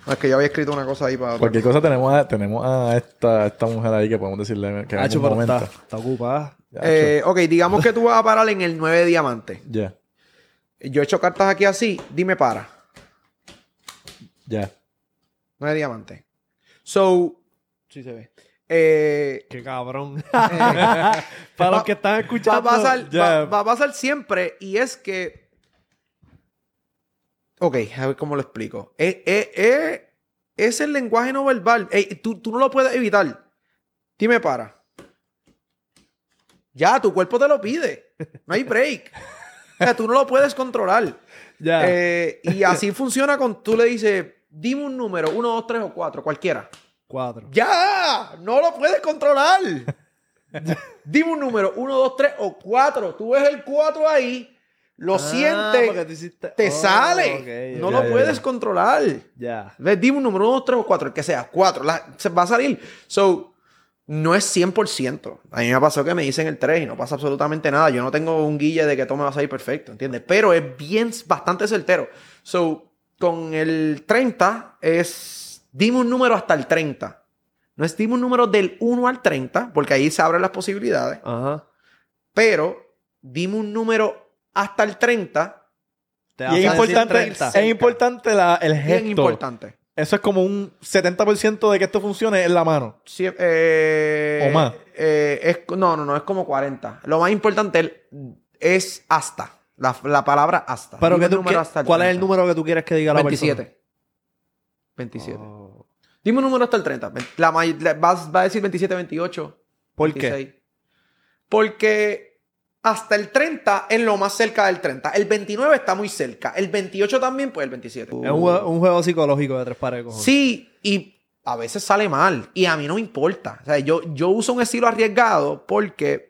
No, es que yo había escrito una cosa ahí para... Cualquier cosa tenemos a, tenemos a esta, esta mujer ahí que podemos decirle que Hacho, pero momento. está, está ocupada. Eh, ok, digamos que tú vas a parar en el 9 de diamante. Ya. Yo he hecho cartas aquí así, dime para. Ya. 9 de diamante. So, sí se ve. Eh, Qué cabrón. eh, Para Va- los que están va, a escuchando. pasar, va, va a pasar siempre y es que... Ok, a ver cómo lo explico. Eh, eh, es el lenguaje no verbal. Tú, tú no lo puedes evitar. Dime para. Ya, tu cuerpo te lo pide. No hay break. O sea, tú no lo puedes controlar. Ya. Eh, y así funciona con tú le dices, dime un número, uno, dos, tres o cuatro, cualquiera. Cuatro. ¡Ya! ¡No lo puedes controlar! dime un número, uno, dos, tres o cuatro. Tú ves el cuatro ahí, lo Ah, sientes, hiciste- te Oh, sale. no ya, lo ya, puedes ya. controlar. Ya. ¿Ves? Dime un número, uno, dos, tres o cuatro, el que sea, cuatro. La- se va a salir. So, no es 100%. A mí me pasó que me dicen el 3 y no pasa absolutamente nada. Yo no tengo un guille de que todo me va a salir perfecto, ¿entiendes? Pero es bien, bastante certero. So, con el 30 es, dime un número hasta el 30. No es dime un número del 1 al 30, porque ahí se abren las posibilidades. Ajá. Pero dime un número hasta el 30, Te Y es importante, 30. es importante la, el bien gesto. importante. Eso es como un 70% de que esto funcione en la mano. Sí, eh, ¿O más? eh, es, no, no, no, es como 40. Lo más importante es hasta. La, la palabra hasta. Pero que tú, número qué- hasta ¿cuál es el 30. número que tú quieres que diga la 27. 27. persona? Oh. Dime un número hasta el 30. La, la- vas- va a decir 27, 28. ¿Por qué? 26. Porque hasta el 30 es lo más cerca del 30. El 29 está muy cerca. El 28 también, pues el 27. Es un juego, un juego psicológico de tres pares, cojones. Sí, y a veces sale mal. Y a mí no me importa. O sea, yo, yo uso un estilo arriesgado porque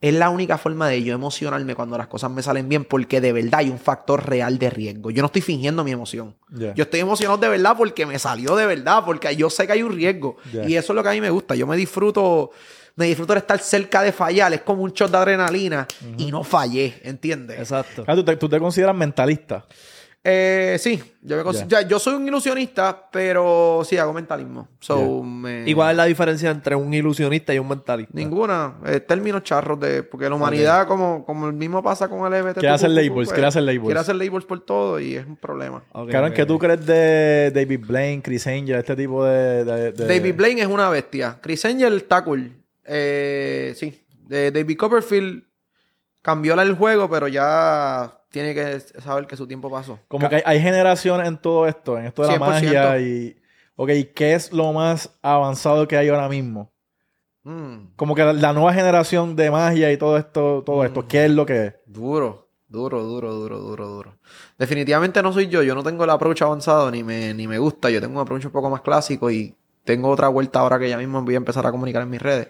es la única forma de yo emocionarme cuando las cosas me salen bien. Porque de verdad hay un factor real de riesgo. Yo no estoy fingiendo mi emoción. Yo estoy emocionado de verdad porque me salió de verdad. Porque yo sé que hay un riesgo. Y eso es lo que a mí me gusta. Yo me disfruto. Me disfruto de estar cerca de fallar. Es como un shot de adrenalina. Y no fallé, ¿entiendes? Exacto. Ah, ¿tú, te, tú te consideras mentalista. Eh, sí, yo, me cons- Ya. ya, yo soy un ilusionista, pero sí hago mentalismo. So, me- ¿Y cuál es la diferencia entre un ilusionista y un mentalista? Ninguna. Eh, términos charros de. Porque la humanidad, como, como el mismo pasa con el LGBT. Quiere hacer labels, quiere hacer labels. Quiere hacer labels por todo y es un problema. Ok, ¿qué tú crees de David Blaine, Chris Angel, este tipo de... de- de- David Blaine es una bestia. Chris Angel está cool. Eh, sí. De David Copperfield cambió el juego, pero ya tiene que saber que su tiempo pasó. Como que hay, hay generaciones en todo esto, en esto de la 100%. magia y... Ok, ¿qué es lo más avanzado que hay ahora mismo? Mm, Como que la, la nueva generación de magia y todo esto, todo esto, ¿qué es lo que es? duro. Duro, duro, duro, duro, duro. Definitivamente no soy yo. Yo no tengo el approach avanzado ni me, ni me gusta. Yo tengo un approach un poco más clásico y tengo otra vuelta ahora que ya mismo voy a empezar a comunicar en mis redes.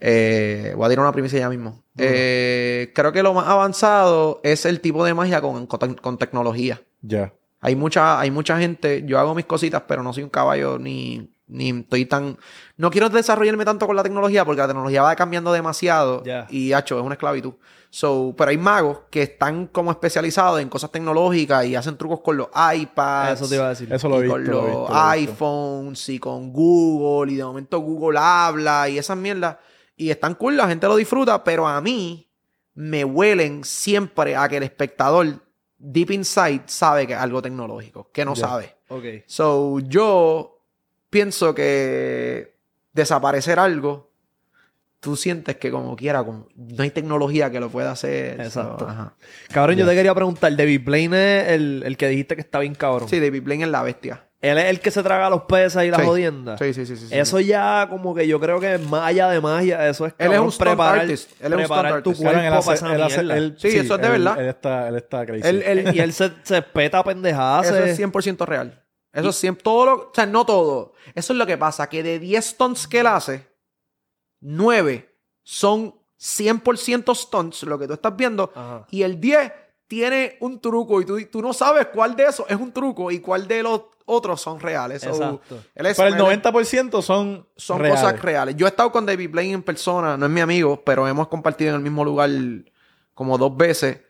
Eh, voy a tirar una primicia ya mismo. Eh, creo que lo más avanzado es el tipo de magia con, con, con tecnología. Ya. Hay mucha, hay mucha gente, yo hago mis cositas, pero no soy un caballo ni, ni estoy tan... No quiero desarrollarme tanto con la tecnología porque la tecnología va cambiando demasiado Ya. y, hacho, es una esclavitud. So, pero hay magos que están como especializados en cosas tecnológicas y hacen trucos con los iPads. Eso te iba a decir. Eso lo he y visto. con los visto, lo he visto. iPhones y con Google y de momento Google habla y esas mierdas y están cool, la gente lo disfruta, pero a mí me huelen siempre a que el espectador deep inside sabe que es algo tecnológico, que no sabe. Ok. So, yo pienso que desaparecer algo tú sientes que como quiera, como, no hay tecnología que lo pueda hacer. Exacto. So, ajá. Cabrón, yo te quería preguntar, David Blaine es el, el que dijiste que está bien cabrón. Sí, David Blaine es la bestia. Él es el que se traga los peces y las Sí. jodiendas. Sí, sí, sí, sí, sí. Eso ya como que yo creo que más allá de magia, eso es Él es un stunt preparar, artist. Él es un preparar stunt tu artist. cuerpo él hace- para esa él hace- mierda. él- Sí, eso es de él- verdad. Él está, él está crazy. Él- él- y él se, se peta pendejadas. Eso es 100% real. Eso es 100%, todo lo, o sea, no todo. Eso es lo que pasa, que de 10 stunts que él hace, 9 son 100% stunts, lo que tú estás viendo, Ajá. y el 10 tiene un truco y tú, tú no sabes cuál de esos es un truco y cuál de los otros son reales. So, Exacto. él es- Pero el él es- 90% son, son reales. cosas reales. Yo he estado con David Blaine en persona, no es mi amigo, pero hemos compartido en el mismo lugar como dos veces.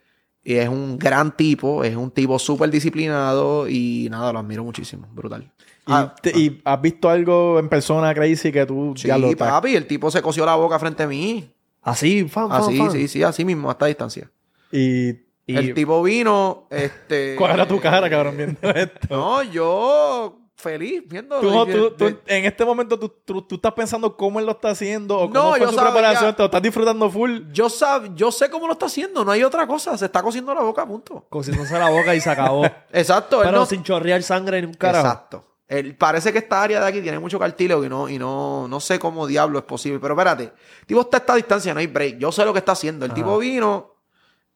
Y es un gran tipo, es un tipo súper disciplinado y nada, lo admiro muchísimo, brutal. ¿Y, Ah, te- y has visto algo en persona crazy que tú sí, ya lo papi, el tipo se cosió la boca frente a mí. Así, fan, fan, Así, fan. sí, sí, así mismo, hasta distancia. Y Y- El tipo vino, este... ¿Cuál era tu cara, cabrón, viendo esto? No, yo feliz viendo... Tú, tú- tú- de- en este momento tú, tú- tú estás pensando cómo él lo está haciendo o cómo No, fue yo su sabía- preparación, te lo estás disfrutando full. yo, sab- yo sé cómo lo está haciendo, no hay otra cosa, se está cosiendo la boca, punto. Cosiéndose la boca y se acabó. Exacto, él Pero no- sin chorrear sangre ni un carajo. Exacto. El- parece que esta área de aquí tiene mucho cartílago y no, y no, no sé cómo diablo es posible. Pero espérate, el tipo está a esta distancia, no hay break. Yo sé lo que está haciendo. El Ajá. tipo vino,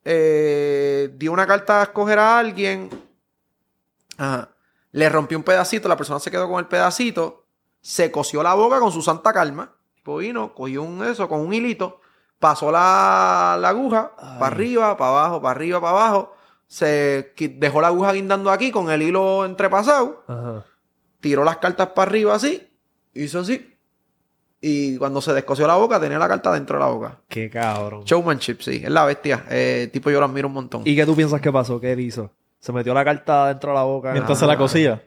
eh, dio una carta a escoger a alguien, ajá, le rompió un pedacito, la persona se quedó con el pedacito, se cosió la boca con su santa calma. Tipo vino, cogió un eso con un hilito, pasó la, la aguja para arriba, para abajo, para arriba, para abajo. Se dejó la aguja guindando aquí con el hilo entrepasado Ajá. tiró las cartas para arriba así, hizo así. Y cuando se descosió la boca, tenía la carta dentro de la boca. Qué cabrón. Showmanship, sí, es la bestia. Eh, tipo, yo lo admiro un montón. ¿Y qué tú piensas que pasó? ¿Qué él hizo? Se metió la carta dentro de la boca. Mientras se la cosía.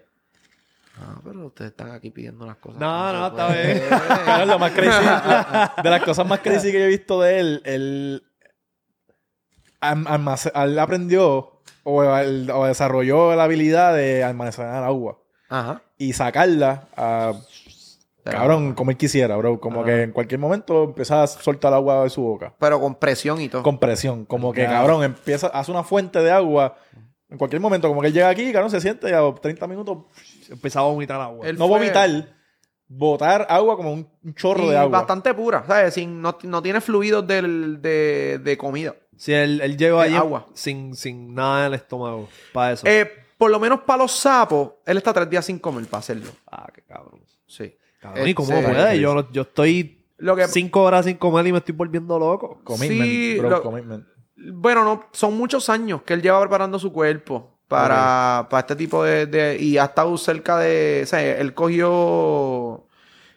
Ah, pero ustedes están aquí pidiendo las cosas. No, no, está bien. Cabrón, lo más crazy, la- de las cosas más crazy que yo he visto de él, él, aprendió o, él- o desarrolló la habilidad de almacenar agua Ajá. y sacarla a, cabrón, como él quisiera, bro. Como Ajá. que en cualquier momento empieza a soltar agua de su boca. Pero con presión y todo. Con presión. Como que, cabrón, empieza, hace una fuente de agua. En cualquier momento, como que él llega aquí, cabrón, se siente y a los 30 minutos, Empezaba a vomitar agua. Él no fue- vomitar, botar agua como un, un chorro Y de agua. bastante pura, ¿sabes? Sin, no, no tiene fluidos del, de, de comida. Si él, él llegó De allí agua. sin, sin nada en el estómago. Para eso. Eh, por lo menos para los sapos, él está tres días sin comer para hacerlo. ah, qué cabrón. Sí. Cabrón, ¿y cómo Este, puede? Yo, yo estoy Lo que, cinco horas sin comer y me estoy volviendo loco. Commitment, Sí, bro, lo- commitment. Bueno, no, son muchos años que él lleva preparando su cuerpo para, para este tipo de, de- Y ha estado cerca de. O sea, él cogió.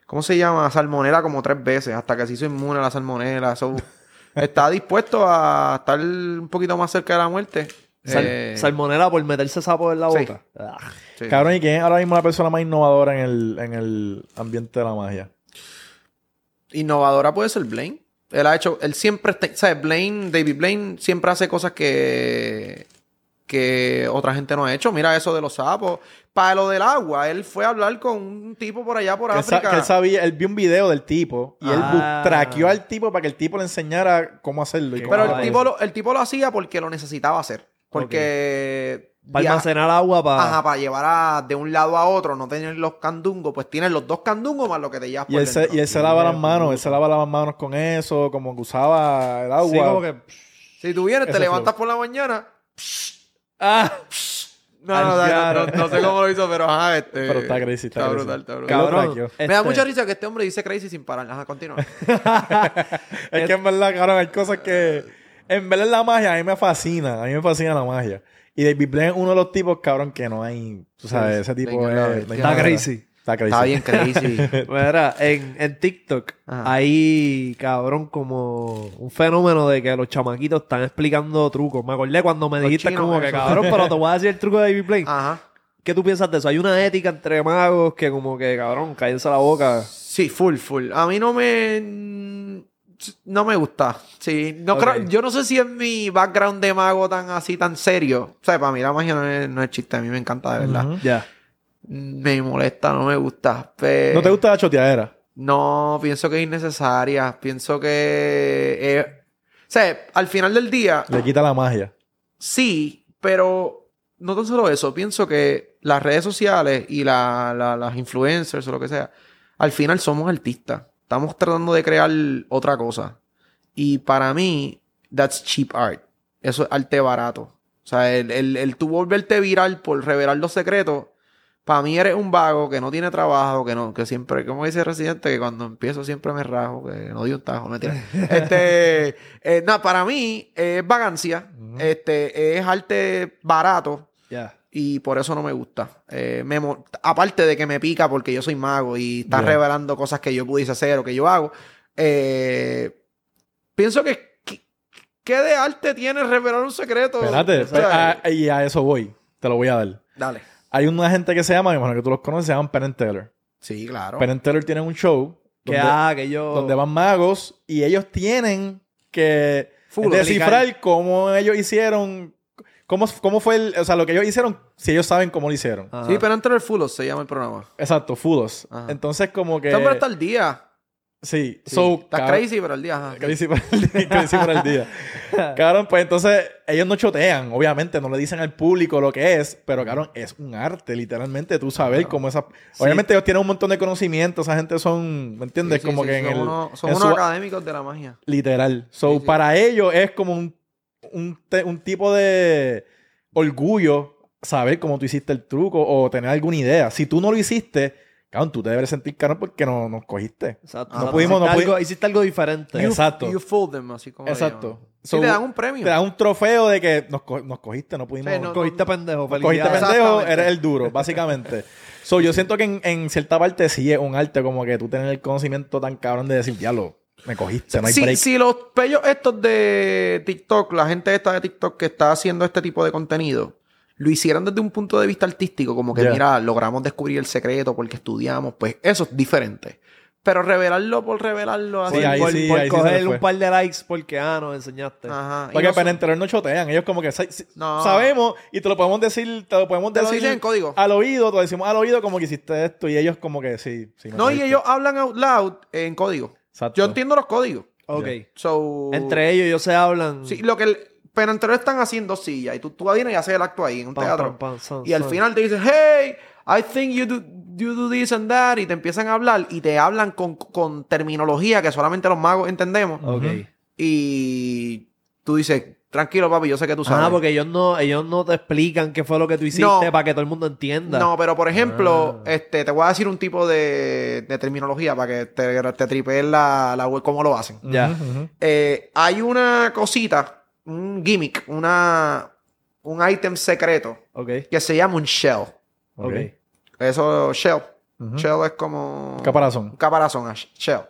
¿Cómo se llama? Salmonela como tres veces hasta que se hizo inmune a la salmonela. So, está dispuesto a estar un poquito más cerca de la muerte. Sal- Eh, salmonela por meterse sapo en la sí. boca. Ah. sí. Cabrón, ¿y quién es ahora mismo la persona más innovadora en el, en el ambiente de la magia? Innovadora puede ser Blaine. Él ha hecho. Él siempre. está- ¿Sabes? Blaine, David Blaine siempre hace cosas que. que otra gente no ha hecho. Mira eso de los sapos. Para lo del agua, él fue a hablar con un tipo por allá por Que él, sa- África. que él sabía, él vio un video del tipo y él Ah. bu- traqueó al tipo para que el tipo le enseñara cómo hacerlo. y Qué cómo Pero el tipo, lo, el tipo lo hacía porque lo necesitaba hacer. Porque. Para almacenar agua para... Ajá, para llevar a- de un lado a otro, no tener los candungos, pues tienes los dos candungos más lo que te llevas Y por él, se, y él se lava las manos, él se lava las manos con eso, como que usaba el agua. Sí, como que... Si tú vienes, te levantas por la mañana. Ah, No, no, no, no, no, no sé cómo lo hizo, pero ajá, este. Pero está crazy, está crazy. brutal, está brutal. Cabrón. traqueó. Me da este, mucha risa que este hombre dice crazy sin parar. Ajá, continúa. Es que en verdad, cabrón, hay cosas que... En verdad la magia a mí me fascina. A mí me fascina la magia. Y David Blaine es uno de los tipos, cabrón, que no hay... Tú sabes, ese tipo Venga, es... no Está crazy. Está crazy. Está bien crazy. Mira, en, en TikTok Ajá. hay, cabrón, como un fenómeno de que los chamaquitos están explicando trucos. Me acordé cuando me Los dijiste chinos, como que, cabrón, pero te voy a decir el truco de David Blaine. Ajá. ¿Qué tú piensas de eso? Hay una ética entre magos que como que, cabrón, cállense la boca. Sí, full, full. A mí no me. No me gusta. Sí, no creo- yo no sé si es mi background de mago tan así, tan serio. O sea, para mí la magia no es, no es chiste. A mí me encanta, de verdad. Ya. Me molesta, no me gusta. Pe- ¿No te gusta la choteadera? No, pienso que es innecesaria. Pienso que... eh, o sea, al final del día, Le quita la magia. sí, pero no tan solo eso. Pienso que las redes sociales y la- la- las influencers o lo que sea, al final somos artistas. Estamos tratando de crear otra cosa. Y para mí, that's cheap art. Eso es arte barato. O sea, el, el, el tú volverte viral por revelar los secretos, para mí eres un vago que no tiene trabajo, que no, que siempre, como dice Residente, que cuando empiezo siempre me rajo, que no dio un tajo, mentira. Este, eh, nada, para mí es vagancia, este, es arte barato Ya. Y por eso no me gusta. Eh, me aparte de que me pica porque yo soy mago y está revelando cosas que yo pudiese hacer o que yo hago, eh, pienso que, que ¿qué de arte tiene revelar un secreto? Espérate, O sea, pe- a- y a eso voy. Te lo voy a dar. Dale. Hay una gente que se llama, imagino que tú los conoces, se llaman Penn and Teller. Sí, claro. Penn and Teller tienen un show Que, donde, ah, que yo... donde van magos y ellos tienen que Full, descifrar cómo ellos hicieron, cómo, cómo fue el, o sea, lo que ellos hicieron, si ellos saben cómo lo hicieron. Ajá. Sí, pero antes el Fulos se llama el programa. Exacto, Fudos. Ajá. Entonces, como que. Este hombre está al día. Sí, Sí. so, cabrón- crazy, pero al día. ajá. Crazy por el día. crazy por el día. Cabrón, pues entonces ellos no chotean, obviamente, no le dicen al público lo que es, pero cabrón, es un arte, literalmente, tú saber cómo esa... Obviamente ellos tienen un montón de conocimiento, esa gente son, ¿me entiendes? Sí, sí, como sí, que en son el... unos, son en unos su- académicos de la magia. Literal. So, Sí, sí. para ellos es como un, un, te- un tipo de orgullo saber cómo tú hiciste el truco o tener alguna idea. Si tú no lo hiciste, cabrón, tú te debes sentir caro porque no nos cogiste. Exacto. No pudimos- no hiciste, pudi- algo, hiciste algo diferente. You- Exacto. You fooled them, así como le Exacto. llaman. So, y le dan un premio. Te dan un trofeo de que nos, co- nos cogiste, no pudimos... Sí, no, Cogiste pendejo. nos cogiste pendejo, eres el duro, básicamente. so, yo siento que en, en cierta parte sí es un arte como que tú tener el conocimiento tan cabrón de decir, me cogiste, no hay si, break. si los pellos estos de TikTok, la gente esta de TikTok que está haciendo este tipo de contenido, lo hicieran desde un punto de vista artístico, como que mira, logramos descubrir el secreto porque estudiamos, pues eso es diferente. Pero revelarlo por revelarlo así. Sí, ahí por, sí, por ahí coger un par de likes porque, ah, nos enseñaste. Ajá. Porque no para son- enterar no chotean. Ellos como que No. sabemos y te lo podemos decir, te lo podemos Te decir dicen en código. al oído, te lo decimos al oído como que hiciste esto y ellos como que sí. sí me No, y ellos hablan out loud en código. Exacto. Yo entiendo los códigos. Ok. So, Entre ellos, ellos se hablan. Sí, lo que el penantero están haciendo sillas y tú, tú vienes y haces el acto ahí en un Pam, teatro. pam, pam, san, y al final te dicen, hey, I think you do, you do this and that. Y te empiezan a hablar y te hablan con, con terminología que solamente los magos entendemos. Ok. Y tú dices, tranquilo, papi, yo sé que tú sabes. Ah, porque ellos no, ellos no te explican qué fue lo que tú hiciste No. para que todo el mundo entienda. No, pero por ejemplo, Ah. este, te voy a decir un tipo de, de terminología para que te, te la, la web, cómo lo hacen. Ya. Eh, hay una cosita, un gimmick, una, un ítem secreto Ok. que se llama un shell. Ok. Ok. Eso, shell. Shell es como... Caparazón. Un caparazón, ah, shell.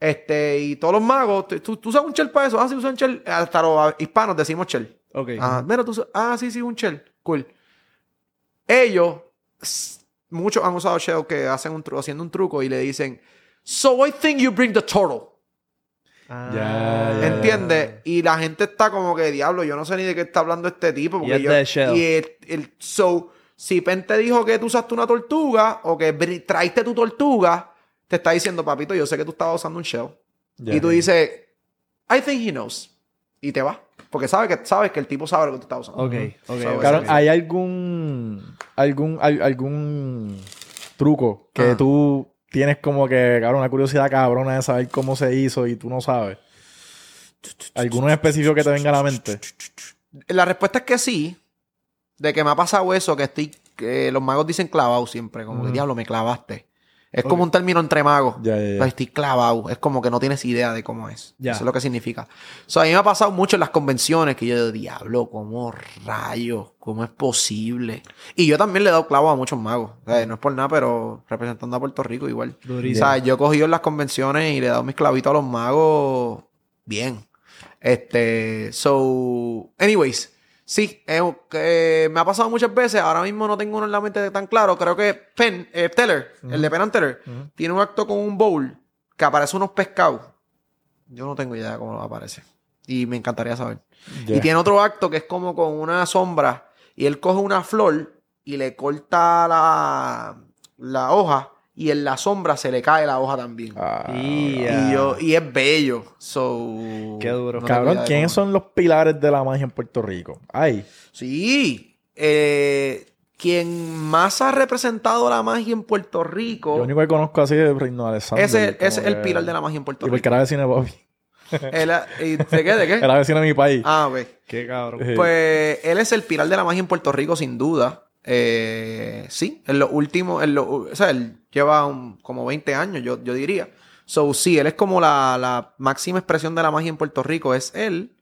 Este, y todos los magos, te- ¿tú, tú usas un shell para eso? Ah, sí, usan shell. Hasta los hispanos decimos shell. Ok. Mira, tú usas- Ah, sí, sí, un shell. Cool. Ellos, muchos han usado shell que hacen un truco, haciendo un truco y le dicen, So I think you bring the turtle. Ah, ya. ¿Entiendes? Y la gente está como que, diablo, yo no sé ni de qué está hablando este tipo. Porque es yo, de Shell. Y el, el- so, si Pen te dijo que tú usaste una tortuga o que traiste tu tortuga, te está diciendo, papito, yo sé que tú estabas usando un shell. Ya. Y tú dices, I think he knows. Y te vas. Porque sabes que, sabes que el tipo sabe lo que tú estás usando. Ok, ok. So, Exacto. ¿hay algún algún al- algún truco que Ajá. tú tienes como que, cabrón, una curiosidad cabrona de saber cómo se hizo y tú no sabes? ¿Alguno en específico que te venga a la mente? La respuesta es que sí. De que me ha pasado eso, que estoy. Que los magos dicen clavado siempre. Como que diablo, me clavaste. Es como un término entre magos. Ya, ya, ya. Estoy clavado. Es como que no tienes idea de cómo es. Eso es lo que significa. So, a mí me ha pasado mucho en las convenciones que yo digo, diablo, ¿cómo rayos? ¿Cómo es posible? Y yo también le he dado clavo a muchos magos. O sea, no es por nada, pero representando a Puerto Rico igual. Durísimo. O sea, yo he cogido en las convenciones y le he dado mis clavitos a los magos bien. Este, so, anyways, sí, eh, me ha pasado muchas veces. Ahora mismo no tengo uno en la mente tan claro. Creo que Penn, eh, Teller, el de Penn and Teller, tiene un acto con un bowl que aparece unos pescados. Yo no tengo idea de cómo aparece. Y me encantaría saber. Y tiene otro acto que es como con una sombra y él coge una flor y le corta la, la hoja y en la sombra se le cae la hoja también. Ah, Y, Y, yo, y es bello. So, Qué duro. no Cabrón, ¿quiénes son los pilares de la magia en Puerto Rico? Ay, Sí. Eh, quien más ha representado la magia en Puerto Rico. lo único que conozco así es Reino Alexander. ese es el pilar de la magia en Puerto Y porque Rico. era vecino de Bobby. ¿De qué? ¿De qué? Era vecino de mi país. Ah, ok. Qué cabrón. Eh, Pues él es el pilar de la magia en Puerto Rico, sin duda. Eh, sí, en lo último, en lo, o sea, él lleva un- como 20 años, yo, yo diría. So, sí, él es como la, la máxima expresión de la magia en Puerto Rico, es él.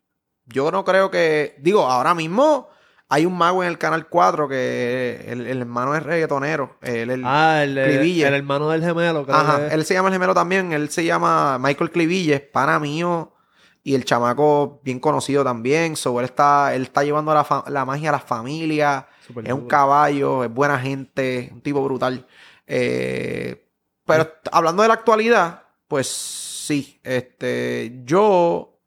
Yo no creo que, digo, ahora mismo hay un mago en el Canal 4 que el, el hermano es reggaetonero. Él, el- Ah, el, el, Cliville. el hermano del gemelo. creo Ajá, él se llama el gemelo también. Él se llama Michael Cliville, es pana mío. Y el chamaco bien conocido también. So, él está, él está llevando la, la magia a las familias. Es un caballo, es buena gente, un tipo brutal. Eh, pero hablando de la actualidad, pues sí. Este, yo,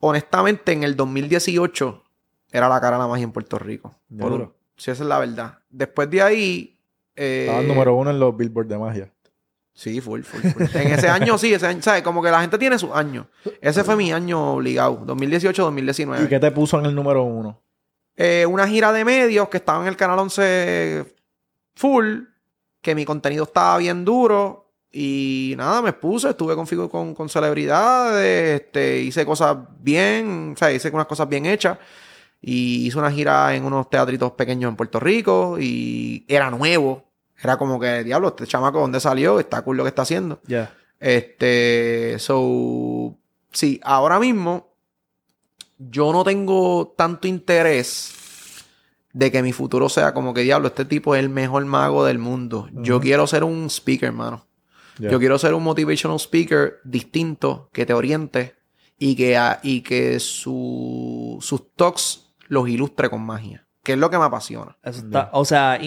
honestamente, en el 2018 era la cara la magia en Puerto Rico. Por sí, esa es la verdad. Después de ahí. eh, Estaba el número uno en los billboards de magia. Sí, full, full, full. En ese año sí, ese año, ¿sabes? Como que la gente tiene sus años. Ese fue mi año obligado, 2018-2019. ¿Y qué te puso en el número uno? Eh, una gira de medios que estaba en el canal 11 full, que mi contenido estaba bien duro. Y nada, me puse, estuve con, con, con celebridades, este, hice cosas bien, o sea, hice unas cosas bien hechas. Y hice una gira en unos teatritos pequeños en Puerto Rico y era nuevo. Era como que, diablo, este chamaco, ¿dónde salió? Está cool lo que está haciendo. Ya. Este, so, sí, ahora mismo yo no tengo tanto interés de que mi futuro sea como que diablo, este tipo es el mejor mago del mundo. Yo quiero ser un speaker, hermano. Yo quiero ser un motivational speaker distinto, que te oriente y que, a- y que su- sus talks los ilustre con magia, que es lo que me apasiona. Eso está, o sea,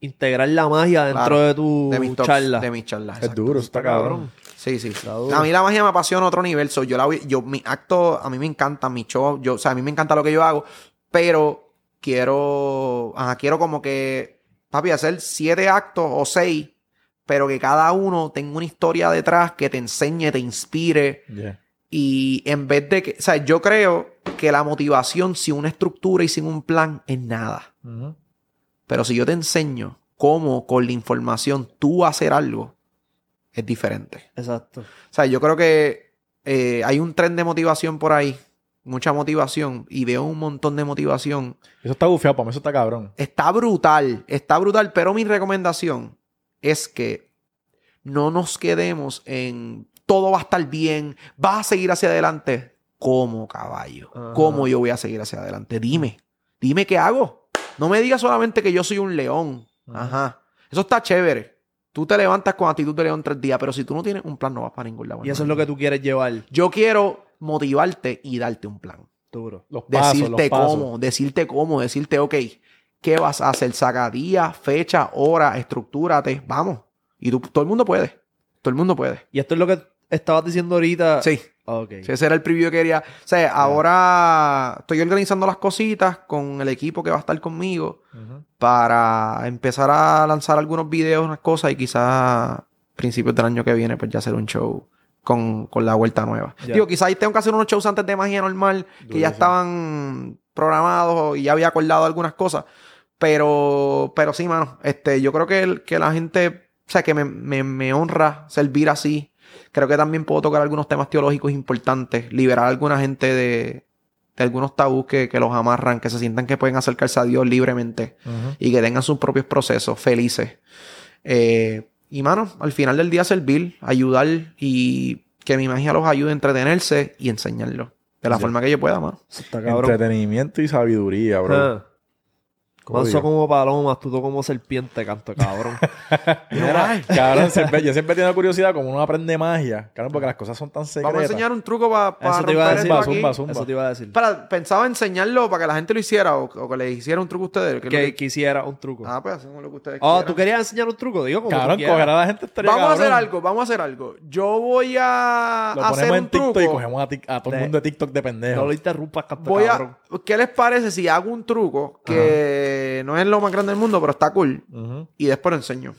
integrar la magia dentro Claro, de tu de mis charla. de mis charlas. Es exacto. duro, está cabrón. Sí, sí. duro. A mí la magia me apasiona a otro nivel. So, yo la voy- yo, mi acto, a mí me encanta, mi show, yo, o sea, a mí me encanta lo que yo hago, pero quiero, ajá, quiero como que, papi, hacer siete actos o seis, pero que cada uno tenga una historia detrás que te enseñe, te inspire. Yeah. Y en vez de que, o sea, yo creo que la motivación sin una estructura y sin un plan es nada. Pero si yo te enseño cómo con la información tú hacer algo, es diferente. Exacto. O sea, yo creo que eh, hay un tren de motivación por ahí, mucha motivación, y veo un montón de motivación. Eso está bufiado, para mí eso está cabrón. Está brutal, está brutal, pero mi recomendación es que no nos quedemos en todo va a estar bien, vas a seguir hacia adelante. ¿Cómo, caballo? Ajá. ¿Cómo yo voy a seguir hacia adelante? Dime, dime qué hago. No me digas solamente que yo soy un león. Ajá. Eso está chévere. Tú te levantas con actitud de león tres días, pero si tú no tienes un plan, no vas para ningún lado. Y eso es lo que tú quieres llevar. Yo quiero motivarte y darte un plan. Duro. Los pasos, Decirte los pasos. cómo, decirte cómo, decirte, ok, ¿qué vas a hacer? Saca día, fecha, hora, estructúrate, vamos. Y tú, todo el mundo puede. Todo el mundo puede. Y esto es lo que estabas diciendo ahorita. Sí. Ok. Sí, ese era el preview que quería. O sea, ahora estoy organizando las cositas con el equipo que va a estar conmigo para empezar a lanzar algunos videos, unas cosas y quizás principios del año que viene pues ya hacer un show con, con la vuelta nueva. Digo, quizás tengo que hacer unos shows antes de magia normal que ya estaban programados y ya había acordado algunas cosas. Pero, pero sí, mano, este, yo creo que, el- que la gente, o sea, que me, me, me honra servir así. Creo que también puedo tocar algunos temas teológicos importantes, liberar a alguna gente de, de algunos tabús que, que los amarran, que se sientan que pueden acercarse a Dios libremente y que tengan sus propios procesos felices. Eh, y mano, al final del día servir, ayudar y que mi magia los ayude a entretenerse y enseñarlo. De la forma que yo pueda, mano. Está. Entretenimiento y sabiduría, bro. Ah. Manso como palomas, tú como serpiente, canto cabrón. Mira, cabrón, siempre- yo siempre he tenido curiosidad como uno aprende magia. Claro, porque las cosas son tan secretas. Vamos a enseñar un truco para Eso te iba a decir. esto Zumba, aquí. zumba, zumba. Eso te iba a decir. Para, pensaba enseñarlo para que la gente lo hiciera o, o que le hiciera un truco a ustedes. que Que que- quisiera un truco. Ah, pues hacemos lo que ustedes oh, quieran. ¿tú querías enseñar un truco? Digo, como Cabrón, coger a la gente estaría Vamos a hacer cabrón. algo, vamos a hacer algo. Yo voy a Lo hacer ponemos un en TikTok truco. y cogemos a, a todo el mundo de TikTok de pendejo. No lo interrumpas, canto Voy cabrón. a, ¿Qué les parece si hago un truco que no es lo más grande del mundo, pero está cool? Y después lo enseño.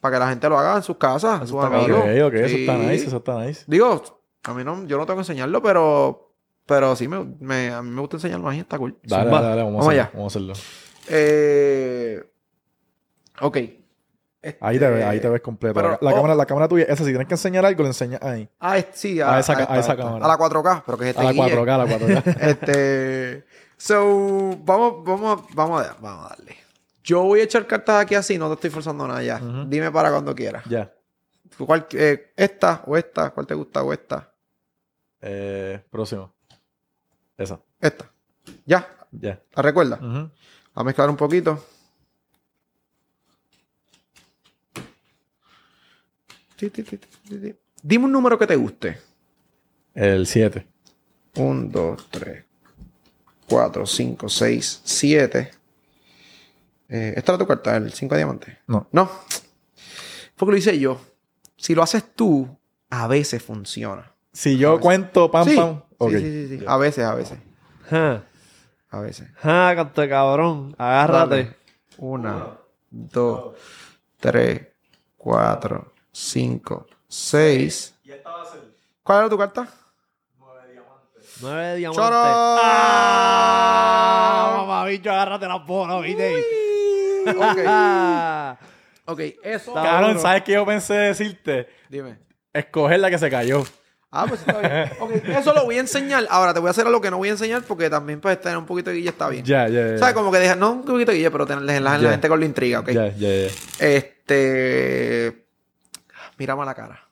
Para que la gente lo haga en sus casas, sus está amigos. eso está nice, eso está nice. Digo, a mí no, yo no tengo que enseñarlo, pero, pero sí me, me- a mí me gusta enseñarlo ahí, está cool. Dale, Zumba. dale, dale, vamos, Vamos a hacerlo, allá. vamos a hacerlo. Eh, ok. Ahí te ves, Este, ahí te ves completo. pero- la, oh. cámara, la cámara tuya, esa, si tienes que enseñar algo, lo enseñas ahí. Ah, sí, a, A esa a cámara. A la 4K, pero que es este A la guille. 4K, a la 4K. Este. So, vamos, vamos, vamos a, vamos a darle. Yo voy a echar cartas aquí así, no te estoy forzando nada ya. Dime para cuando quieras. ya. ¿Cuál, eh, esta o esta, ¿cuál te gusta o esta? Eh, próximo. Esa. Esta. Ya, Ya. ¿la recuerdas? Ujú. A mezclar un poquito. Ti, ti, ti, ti, ti, ti. Dime un número que te guste. El 7. 1, 2, 3, 4, 5, 6, 7. Eh, ¿Esta era tu carta? ¿El 5 de diamantes? No. No. Porque lo hice yo. Si lo haces tú, a veces funciona. Si yo cuento pam, sí. pam. Ok. sí, sí, sí, sí. A veces, a veces. Ja, A veces. de cabrón. Agárrate. Dale. Una, dos, tres, cuatro, cinco, seis. ¿Cuál era tu carta? Nueve diamantes. ¡Choro! ¡Ah! Mamá, bicho, agárrate las bolas, ¿viste? ok, ok, eso. Cabrón, ¿sabes qué yo pensé decirte? Dime. Escoger la que se cayó. Ah, pues está bien. Ok, eso lo voy a enseñar. Ahora te voy a hacer algo que no voy a enseñar porque también pues tener un poquito de guille está bien. Ya, ya, ya. ¿Sabes? Como que dejar, no un poquito de guille, pero tener la, la Ya. gente con la intriga, ¿ok? Ya, ya, ya. Este. Mírame a la cara.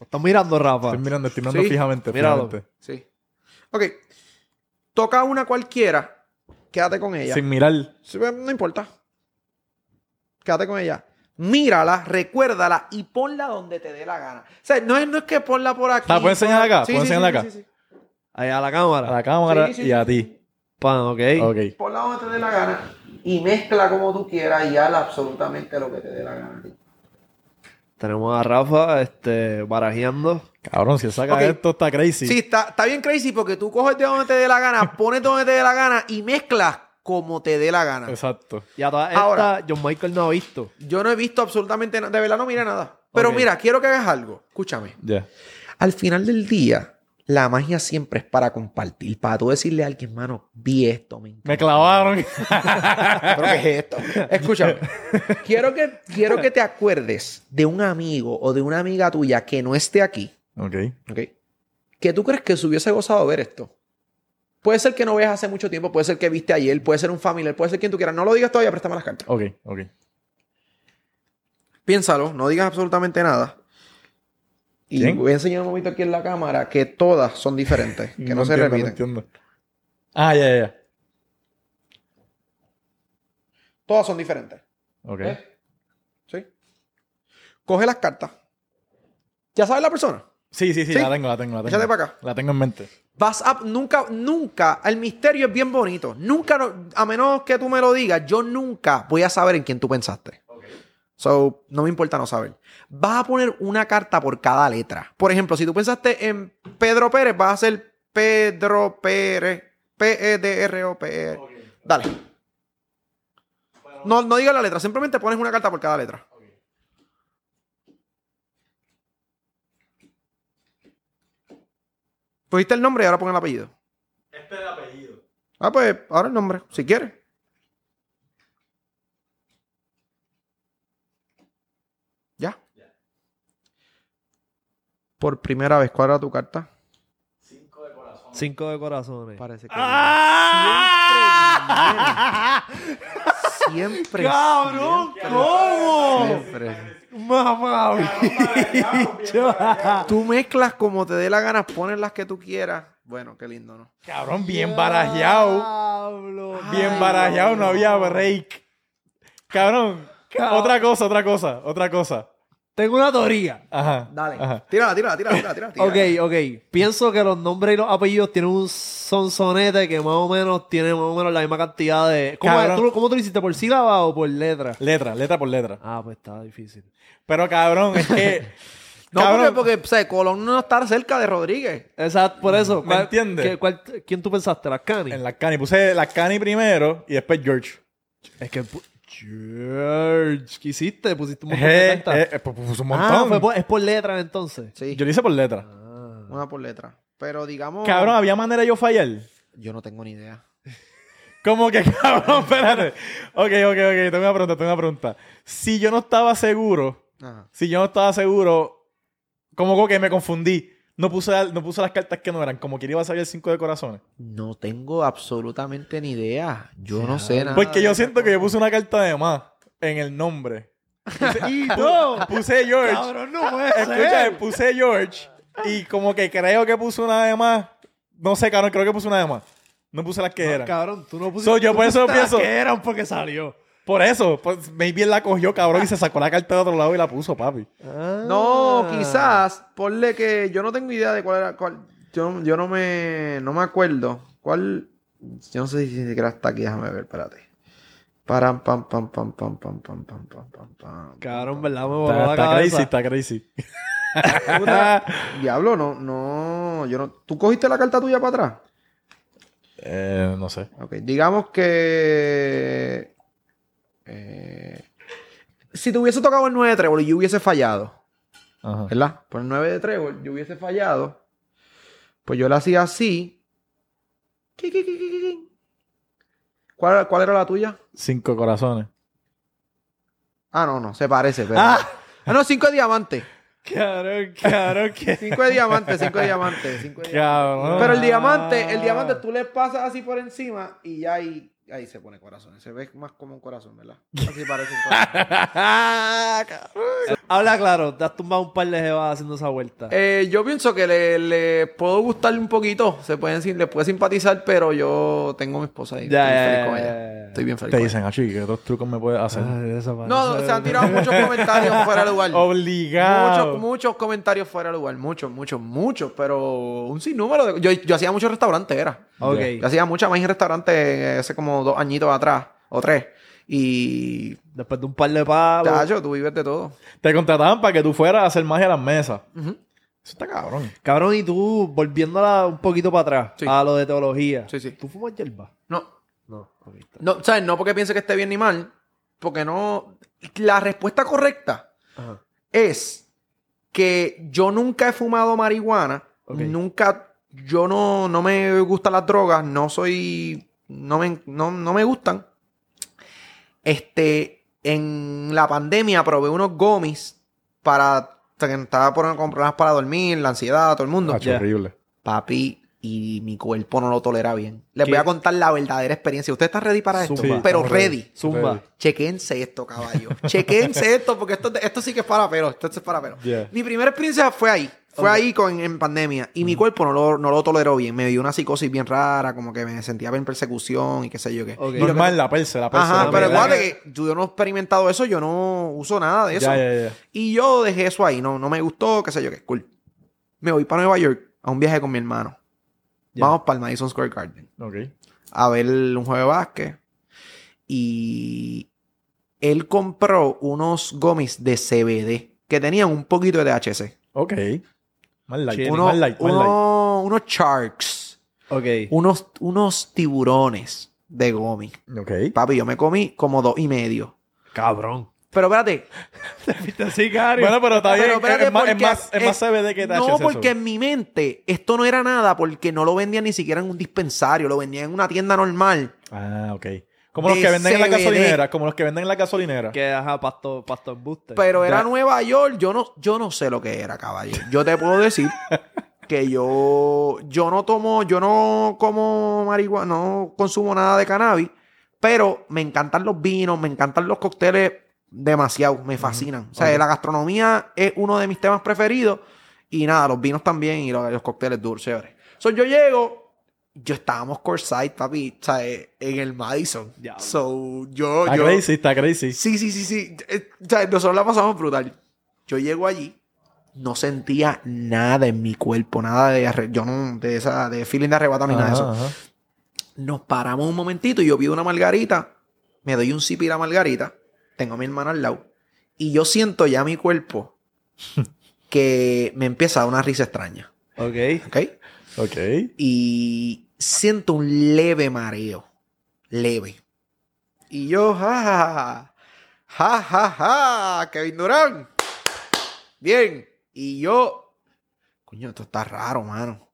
Lo estás mirando, Rafa. Estoy mirando, estoy mirando Sí, fijamente. míralo. fijamente. Sí. Ok. Toca una cualquiera. Quédate con ella. Sin mirar. Sí, pues, No importa. Quédate con ella. Mírala, recuérdala y ponla donde te dé la gana. O sea, no es, no es que ponla por aquí. Ah, ¿puedo enseñar acá? ¿Puedo enseñarla acá? Sí, sí, sí. Ahí a la cámara. A la cámara Sí, sí, y sí. a ti. Pan, ok. Ok. Ponla donde te dé la gana y mezcla como tú quieras y haz absolutamente lo que te dé la gana. Tenemos a Rafa este, barajeando. Cabrón, si saca Ok. esto, está crazy. Sí, está, está bien crazy porque tú coges de donde te dé la gana, pones donde te dé la gana y mezclas como te dé la gana. Exacto. Y a todas Ahora. John Michael no ha visto. Yo no he visto absolutamente nada. De verdad no mira nada. Pero mira, quiero que hagas algo. Escúchame. Ya. Al final del día, la magia siempre es para compartir. Para tú decirle a alguien, mano, vi esto, me encanta. Me clavaron. ¿Pero qué es esto? Escúchame. quiero, que, quiero que te acuerdes de un amigo o de una amiga tuya que no esté aquí. ok. ¿Ok? Que tú crees que se hubiese gozado ver esto. Puede ser que no veas hace mucho tiempo, puede ser que viste ayer, puede ser un familiar, puede ser quien tú quieras. No lo digas todavía, préstame las cartas. Ok, ok. Piénsalo, no digas absolutamente nada. Y ¿Quién? voy a enseñar un momento aquí en la cámara que todas son diferentes, que no, se entiendo, repiten. entiendo. Ah, ya, ya, ya. Todas son diferentes. Ok. ¿Ves? ¿Sí? Coge las cartas. ¿Ya sabes la persona? Sí, sí, sí, Sí. la tengo, la tengo, la tengo. Échate para acá. La tengo en mente. Vas a... Nunca, nunca... El misterio es bien bonito. Nunca, no- a menos que tú me lo digas, yo nunca voy a saber en quién tú pensaste. So, no me importa no saber. Vas a poner una carta por cada letra. Por ejemplo, si tú pensaste en Pedro Pérez, vas a hacer Pedro Pérez. E P-E-D-R-O-P-E. Dale. No, no digas la letra, simplemente pones una carta por cada letra. Pusiste el nombre y ahora pon el apellido. Este es el apellido. Ah, pues ahora el nombre, si quieres. Ya. Por primera vez, ¿cuál era tu carta? Cinco de corazones. Parece que. ¡Ah! Siempre. ¡Cabrón! siempre, ¿Cómo? siempre. Mamá, bicho. Tú mezclas como te dé la gana, pones las que tú quieras. Bueno, qué lindo, ¿no? Cabrón, bien barajeado. Bien barajeado, no había break. Cabrón. Cabrón. Otra cosa, otra cosa, otra cosa. Tengo una teoría. Ajá. Dale. Ajá. Tírala, tírala, tírala, tírala. tírala. Ok, ok. Pienso que los nombres y los apellidos tienen un sonsonete que más o menos tiene más o menos la misma cantidad de. ¿Cómo. ¿tú, ¿Cómo tú lo hiciste? ¿Por sílaba o por letra? Letra, letra por letra. Ah, pues estaba difícil. Pero cabrón, es que. No, cabrón, porque, porque o sea, Colón no está cerca de Rodríguez. Exacto, por eso. ¿Me ¿cuál- entiendes? qué- cuál- ¿Quién tú pensaste? ¿Las Cani? En la Cani. Puse la Cani primero y después George. Es que... George, ¿qué hiciste? ¿Pusiste un montón de Eh, cartas? eh, eh, pues puso un montón. Ah, fue por- es por letras entonces. Sí, Yo lo hice por letra. Ah. una por letra. Pero digamos. Cabrón, ¿había manera de yo fallar? Yo no tengo ni idea. Como que, cabrón, espérate. Ok, ok, ok. Tengo una pregunta, tengo una pregunta. Si yo no estaba seguro, Ajá. si yo no estaba seguro, como que me confundí. No puse, no puse las cartas que no eran, como que iba a salir el 5 de corazones. No tengo absolutamente ni idea. Yo no sé nada. Porque yo siento que yo puse una carta de más en el nombre. Y no, Puse George. cabrón, no puede Escucha, ser. puse George y como que creo que puse una de más. No sé, cabrón, creo que puse una de más. No puse las que No, eran. Cabrón, tú no pusiste. So, yo tú por eso pienso- que eran porque salió. Por eso, pues maybe él la cogió, cabrón, y se sacó la carta de otro lado y la puso, papi. No, quizás. Ponle que yo no tengo idea de cuál era. Cuál, yo, no- yo no me. No me acuerdo. ¿Cuál? Yo no sé si ni siquiera está aquí. Déjame ver, espérate. Param, pam, pam, pam, pam, pam, pam, pam, pam, pam, pam. Cabrón, ¿verdad? Me voló Está, crazy, está crazy. Diablo, no, no. Yo no. ¿Tú cogiste la carta tuya para atrás? Eh, no sé. Ok, digamos que. Eh, si te hubiese tocado el 9 de trébol y yo hubiese fallado, Ajá. ¿verdad? Por el 9 de trébol yo hubiese fallado, pues yo lo hacía así. ¿Cuál, ¿Cuál era la tuya? Cinco corazones. Ah, no, no, se parece, pero. Ah. Ah, no, 5 de diamante. Cabrón, cabrón, que. 5 de diamante, 5 de diamante. cinco de diamante. Cabrón. Pero el diamante, el diamante tú le pasas así por encima y ya ahí, ahí se pone corazón. Se ve más como un corazón, ¿verdad? Así parece un corazón. Habla claro, te has tumbado un par de jevas haciendo esa vuelta. Eh, yo pienso que le, le puedo gustarle un poquito. Se pueden, le puede simpatizar, pero yo tengo a mi esposa ahí. Ya, Estoy ya, feliz con ella. Estoy bien feliz. Te dicen, Achi, ¿qué otros trucos me puedes hacer? Ay, esa ella. No, se han tirado muchos comentarios fuera de lugar. Obligado. Muchos, muchos comentarios fuera de lugar. Muchos, muchos, muchos. Pero un sinnúmero. De... Yo, yo hacía muchos restaurantes, era. Ok. Yo hacía mucha más en restaurantes hace como dos añitos atrás. O tres. Y... Después de un par de palos. Tacho, tú vives de todo. Te contrataban para que tú fueras a hacer magia a las mesas. Eso está cabrón. Cabrón, y tú, volviéndola un poquito para atrás, Sí. a lo de teología. Sí, sí. ¿Tú fumas hierba? No, No. No, ¿sabes? No porque piense que esté bien ni mal, porque no. La respuesta correcta Ajá. es que yo nunca he fumado marihuana, nunca. Yo no, no me gustan las drogas, no soy. No me, no, no me gustan. Este. En la pandemia probé unos gomis para. estaba por problemas para dormir, la ansiedad, todo el mundo. Ya. horrible. Papi, y mi cuerpo no lo tolera bien. Les ¿Qué? voy a contar la verdadera experiencia. ¿Usted está ready para esto? Zumba. Pero ready. Zumba. Chequense esto, caballo. Chequense esto, porque esto, esto sí que es para pelo. Esto es para pelo. Yeah. Mi primera experiencia fue ahí. Fue ahí con, en pandemia. Y mi cuerpo no lo, no lo toleró bien. Me dio una psicosis bien rara, como que me sentía en persecución y qué sé yo qué. Ok. Y lo que- Normal, la perse, la perse. Ajá, la pero acuérdate que yo no he experimentado eso, yo no uso nada de eso. Ya, ya, ya. Y yo dejé eso ahí, no, no me gustó, qué sé yo qué, cool. Me voy para Nueva York a un viaje con mi hermano. Vamos para el Madison Square Garden Ok. a ver un juego de básquet. Y él compró unos gomis de CBD que tenían un poquito de THC. Ok. Más light. Uno- más light, más light. uno- unos sharks, Ok. unos, unos tiburones de gomi. Ok. Papi, yo me comí como dos y medio. Cabrón. Pero espérate. Bueno, pero está Pero bien. espérate, es, más, es, porque más, es más es- CBD que THC. No, porque eso. en mi mente esto no era nada porque no lo vendían ni siquiera en un dispensario, lo vendían en una tienda normal. Ah, ok. Como los que venden en la gasolinera. Como los que venden en la gasolinera. Que, ajá, pasto, pasto embuste. Pero era Ya. Nueva York, yo no, yo no sé lo que era, caballo. Yo te puedo decir que yo, yo no tomo, yo no como marihuana, no consumo nada de cannabis, pero me encantan los vinos, me encantan los cócteles demasiado, me fascinan. O sea, Ok. la gastronomía es uno de mis temas preferidos y nada, los vinos también y los, los cócteles dulces, chévere. So, yo llego, yo estábamos courtside, papi, o sea, eh, en el Madison. Diablo. So, yo, Está yo, crazy, está crazy. Sí, sí, sí, sí. Eh, o sea, nosotros la pasamos brutal. Yo llego allí, no sentía nada en mi cuerpo, nada de yo no, de esa, de feeling de arrebato ni nada de eso. Ajá. Nos paramos un momentito y yo pido una margarita, me doy un sip y la margarita, tengo a mi hermana al lado, y yo siento ya mi cuerpo que me empieza a dar una risa extraña, Ok. ¿ok? Ok. Y siento un leve mareo, leve. Y yo, ja, ja, ja, ja, ja, ja, Kevin Durán. Bien. Y yo, coño, esto está raro, mano.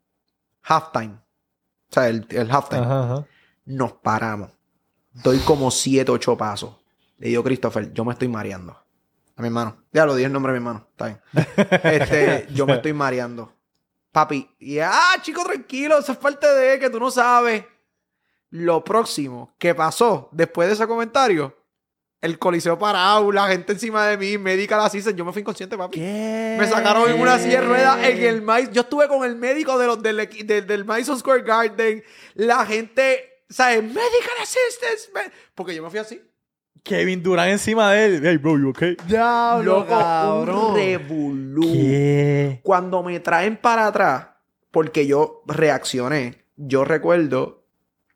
Halftime. O sea, el, el halftime. Nos paramos. Doy como siete, ocho pasos. Le digo, Christopher, yo me estoy mareando. A mi hermano. Ya lo dije el nombre de mi hermano. Está bien. Este, yo me estoy mareando. Papi. Y, ah, chico, tranquilo. Eso es parte de que tú no sabes. Lo próximo que pasó después de ese comentario, el coliseo parado, la gente encima de mí, medical assistant, yo me fui inconsciente, papi. ¿Qué? Me sacaron en una silla de ruedas en el Madison. Yo estuve con el médico de los, del, del, del Madison Square Garden. La gente, ¿sabes? Medical assistance. Porque yo me fui así. Kevin Durant encima de él. Hey, bro, you okay? Diablo, Loco, cabrón. un revolú. ¿Qué? Cuando me traen para atrás, porque yo reaccioné, yo recuerdo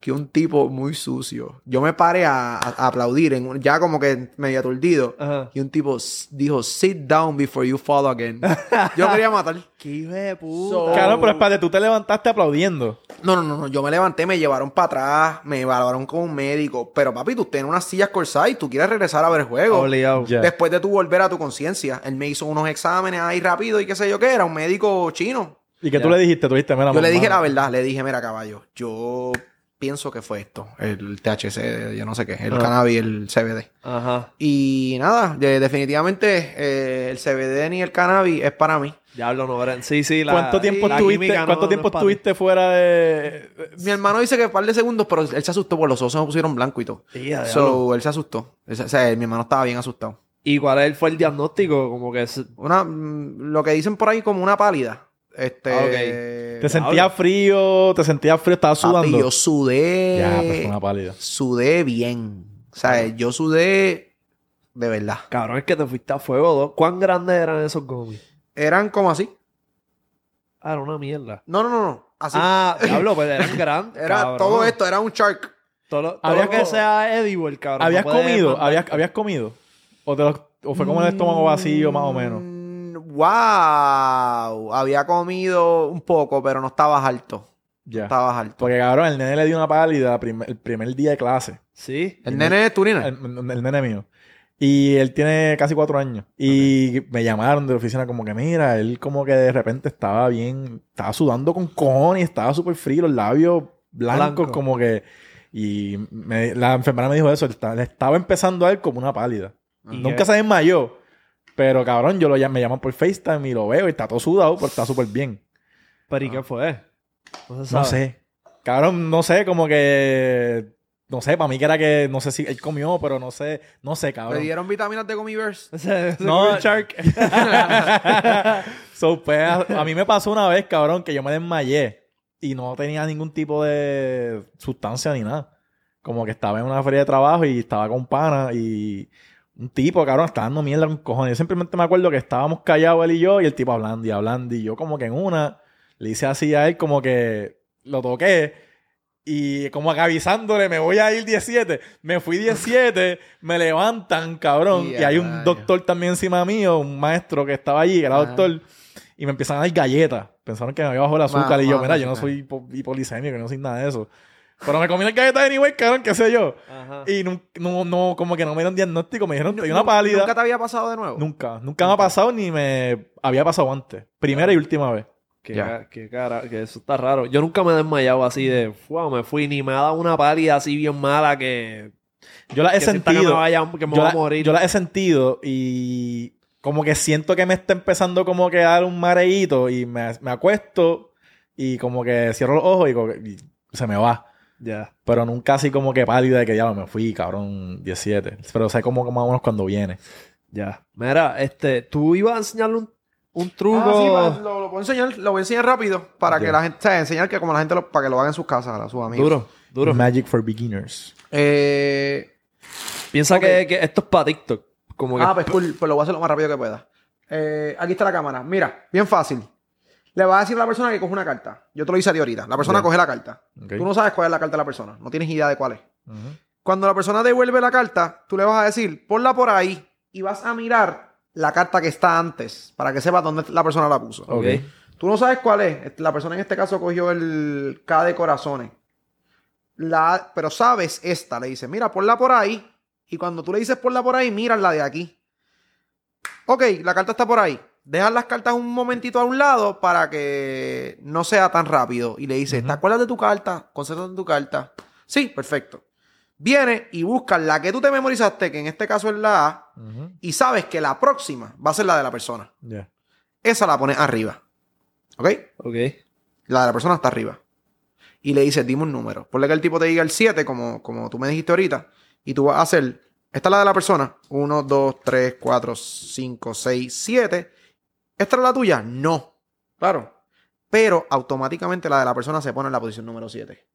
que un tipo muy sucio, yo me paré a, a aplaudir, en un- ya como que medio aturdido, Ajá. y un tipo dijo, sit down before you fall again. yo quería matar. Qué hijo de puta. So- Claro, pero espérate, tú te levantaste aplaudiendo. No, no, no, no, yo me levanté, me llevaron para atrás, me evaluaron con un médico, pero papi, tú tienes unas sillas corsadas y tú quieres regresar a ver el juego. Obligado. Ya. Después de tú volver a tu conciencia, él me hizo unos exámenes ahí rápido y qué sé yo qué, era un médico chino. ¿Y qué tú le dijiste? Tú dijiste, mira, Yo le dije la verdad, le dije, mira, caballo, yo pienso que fue esto, el THC, yo no sé qué, el Ah. cannabis, el CBD. Ajá. Y nada, de- definitivamente eh, el CBD ni el cannabis es para mí. Diablo, no. Sí, sí. La, ¿Cuánto tiempo la estuviste, no- ¿cuánto no tiempo estuviste fuera de...? Mi hermano dice que un par de segundos, pero él se asustó, porque los ojos se me pusieron blancos y todo. Sí, diablo. So, él se asustó. O sea, mi hermano estaba bien asustado. ¿Y cuál fue el diagnóstico? Como que... es- Una, mm, lo que dicen por ahí como una pálida. Este. Ah. ¿Te sentías frío? ¿Te sentías frío? ¿Estabas papi, sudando? yo sudé. Ya, pues una pálida. Sudé bien. O sea, yo sudé de verdad. Cabrón, es que te fuiste a fuego. ¿no? ¿Cuán grandes eran esos gomis? Eran como así. Ah, era una mierda. No, no, no, no. Así. Ah, diablo, pues eran grandes. era cabrón. todo esto, era un shark. Todo lo, todo Había lo que sea edible, cabrón. ¿Habías no comido? ¿Habías, ¿Habías comido? ¿O, te lo- o fue como el estómago vacío, más o menos? Wow. Había comido un poco, pero no estabas alto. Ya. Estabas alto. Porque, cabrón, el nene le dio una pálida prim- el primer día de clase. Sí. El nene es turina. El, el nene mío. Y él tiene casi cuatro años. Y me llamaron de la oficina como que, mira, él como que de repente estaba bien, estaba sudando con cojones, estaba súper frío, los labios blancos Blanco. como que... Y me- la enfermera me dijo eso, le estaba empezando a él como una pálida. ¿Y Nunca se desmayó. Pero cabrón, yo lo llam- me llaman por FaceTime y lo veo y está todo sudado, pero está súper bien. ¿Pero y qué fue? No, sé. Cabrón, no sé, como que... No sé, para mí que era que... No sé si él comió, pero no sé. No sé, Le cabrón. dieron vitaminas de ese No. no, Shark. So, pues, a, a mí me pasó una vez, cabrón, que yo me desmayé y no tenía ningún tipo de sustancia ni nada. Como que estaba en una feria de trabajo y estaba con pana y un tipo, cabrón, estaba dando mierda con cojones. Yo simplemente me acuerdo que estábamos callados él y yo y el tipo hablando y hablando y yo como que en una le hice así a él como que lo toqué y como que avisándole, me voy a ir 17. Me fui 17, me levantan, cabrón. Y y hay un doctor también encima mío, un maestro que estaba allí, que era Ajá. doctor. Y me empiezan a dar galletas. Pensaron que me había bajado el azúcar. Ma- y yo, ma- mira, yo no soy hipo- hipolisémico, yo no soy nada de eso. Pero me comí las galletas anyway, cabrón, qué sé yo. Ajá. Y no, no, no, como que no me dieron diagnóstico, me dijeron, hay una pálida. ¿Nunca te había pasado de nuevo? Nunca, nunca me ha pasado ni me había pasado antes. Primera y última vez. Ca- qué cara, que eso está raro. Yo nunca me he desmayado así de, "Fua, me fui, ni me ha dado una pálida así bien mala que, Yo las he que que me, sentido. vaya, que me yo, voy a la- morir. yo las he sentido y como que siento que me está empezando como que a dar un mareíto y me, me acuesto y como que cierro los ojos y, como que- y se me va. Ya. Pero nunca así como que pálida de que ya me fui, cabrón, 17. Pero sé como que más o menos cuando viene. Ya. Mira, este, tú ibas a enseñarle un, un truco. Ah, sí, lo, lo puedo enseñar, lo voy a enseñar rápido para que la gente, o sea, enseñar que como la gente lo, para que lo haga en sus casas, a sus amigos. duro, duro. Magic for Beginners. Eh, Piensa que, que esto es para TikTok. Como que ah, pues cool, pues lo voy a hacer lo más rápido que pueda. Eh, aquí está la cámara. Mira, bien fácil. Le vas a decir a la persona que coge una carta. Yo te lo hice a ti ahorita. La persona coge la carta. Tú no sabes cuál es la carta de la persona. No tienes idea de cuál es. Cuando la persona devuelve la carta, tú le vas a decir, ponla por ahí y vas a mirar la carta que está antes para que sepas dónde la persona la puso. Tú no sabes cuál es. La persona en este caso cogió el K de corazones. la, pero sabes esta, le dices, mira, ponla por ahí. Y cuando tú le dices ponla por ahí, miras la de aquí. Ok, la carta está por ahí. Dejas las cartas un momentito a un lado para que no sea tan rápido. Y le dices, ¿te acuerdas de tu carta? Concéntrate en tu carta. Sí, perfecto. Viene y busca la que tú te memorizaste, que en este caso es la A, Ujú. y sabes que la próxima va a ser la de la persona. Ya. Esa la pones arriba. ¿Ok? Ok. La de la persona está arriba. Y le dices, dime un número. Ponle que el tipo te diga el 7, como, como tú me dijiste ahorita. Y tú vas a hacer, esta es la de la persona. 1, 2, 3, 4, 5, 6, 7. ¿Esta es la tuya? No. Claro. Pero automáticamente la de la persona se pone en la posición número 7.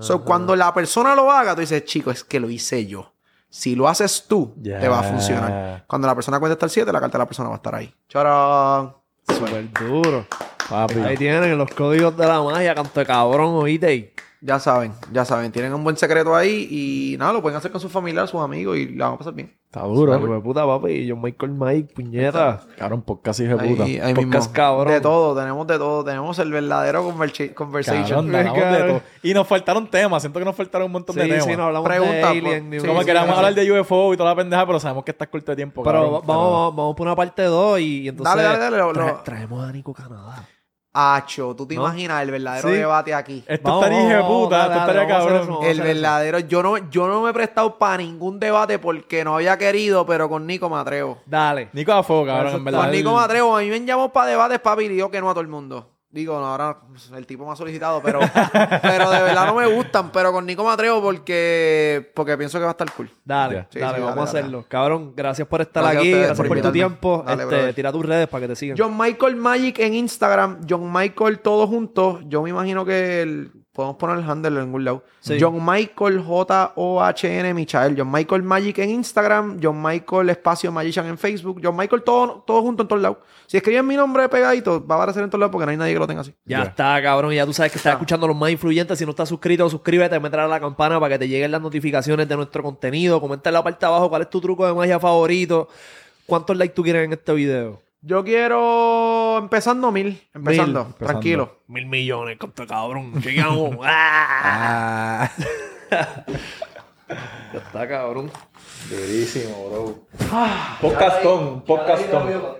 So, cuando la persona lo haga, tú dices, chico, es que lo hice yo. Si lo haces tú, te va a funcionar. Cuando la persona cuente hasta el 7, la carta de la persona va a estar ahí. ¡Charán! Súper duro. Papi. Ahí tienen los códigos de la magia, canto de cabrón, oíste. Ya saben, ya saben. Tienen un buen secreto ahí y nada, lo pueden hacer con sus familiares, sus amigos y la van a pasar bien. Está duro. Hijo de puta, papi. John Michael Mike, puñeta. Cabrón, podcast hijo de puta. Ahí, Podcast mismo. cabrón. De todo, tenemos de todo. Tenemos el verdadero conversa- conversation. Cabrón, de todo. Y nos faltaron temas. Siento que nos faltaron un montón de Sí, temas. sí, no hablamos Pregunta, de Alien. pues, sí, Como que queríamos sí, hablar de UFO y toda la pendeja, pero sabemos que estás corto de tiempo. Pero cabrón. vamos, vamos, vamos por una parte 2 y, y entonces... Dale, dale, dale, lo- lo- traemos a Nico Canadá. Acho, tú te ¿No? imaginas el verdadero Sí. debate aquí. Esto Vamos, estaría hijo puta. Esto estaría cabrón. El verdadero, yo no, yo no me he prestado para ningún debate porque no había querido, pero con Nico me atrevo. Dale. Nico a fuego, cabrón, en verdad. Con Nico me atrevo. A mí me llamó para debates, papi, y digo que no a todo el mundo. Digo, no, ahora el tipo me ha solicitado, pero, pero de verdad no me gustan. Pero con Nico me atrevo porque, porque pienso que va a estar cool. Dale. Sí, dale, sí, vamos dale, a dale. hacerlo. Cabrón, gracias por estar Gracias aquí, gracias por por, tu tiempo. Dale, este, tira tus redes para que te sigan. John Michael Magic en Instagram, John Michael todos juntos. Yo me imagino que el- podemos poner el handle en algún lado. Sí. John Michael J-O-H-N Michael. John Michael Magic en Instagram. John Michael Espacio Magician en Facebook. John Michael todo, todo junto en todos lados. Si escriben mi nombre pegadito, va a aparecer en todos lados porque no hay nadie que lo tenga así. Ya está, cabrón. Ya tú sabes que estás escuchando a los más influyentes. Si no estás suscrito, suscríbete, a la campana para que te lleguen las notificaciones de nuestro contenido. Comenta en la parte de abajo cuál es tu truco de magia favorito. ¿Cuántos likes tú quieres en este video? Yo quiero empezando mil. Empezando, empezando. tranquilo. Mil millones, de cabrón. Llegamos. ¡Ah! Ah. Ya está, cabrón. Durísimo, bro. Podcastón, podcastón.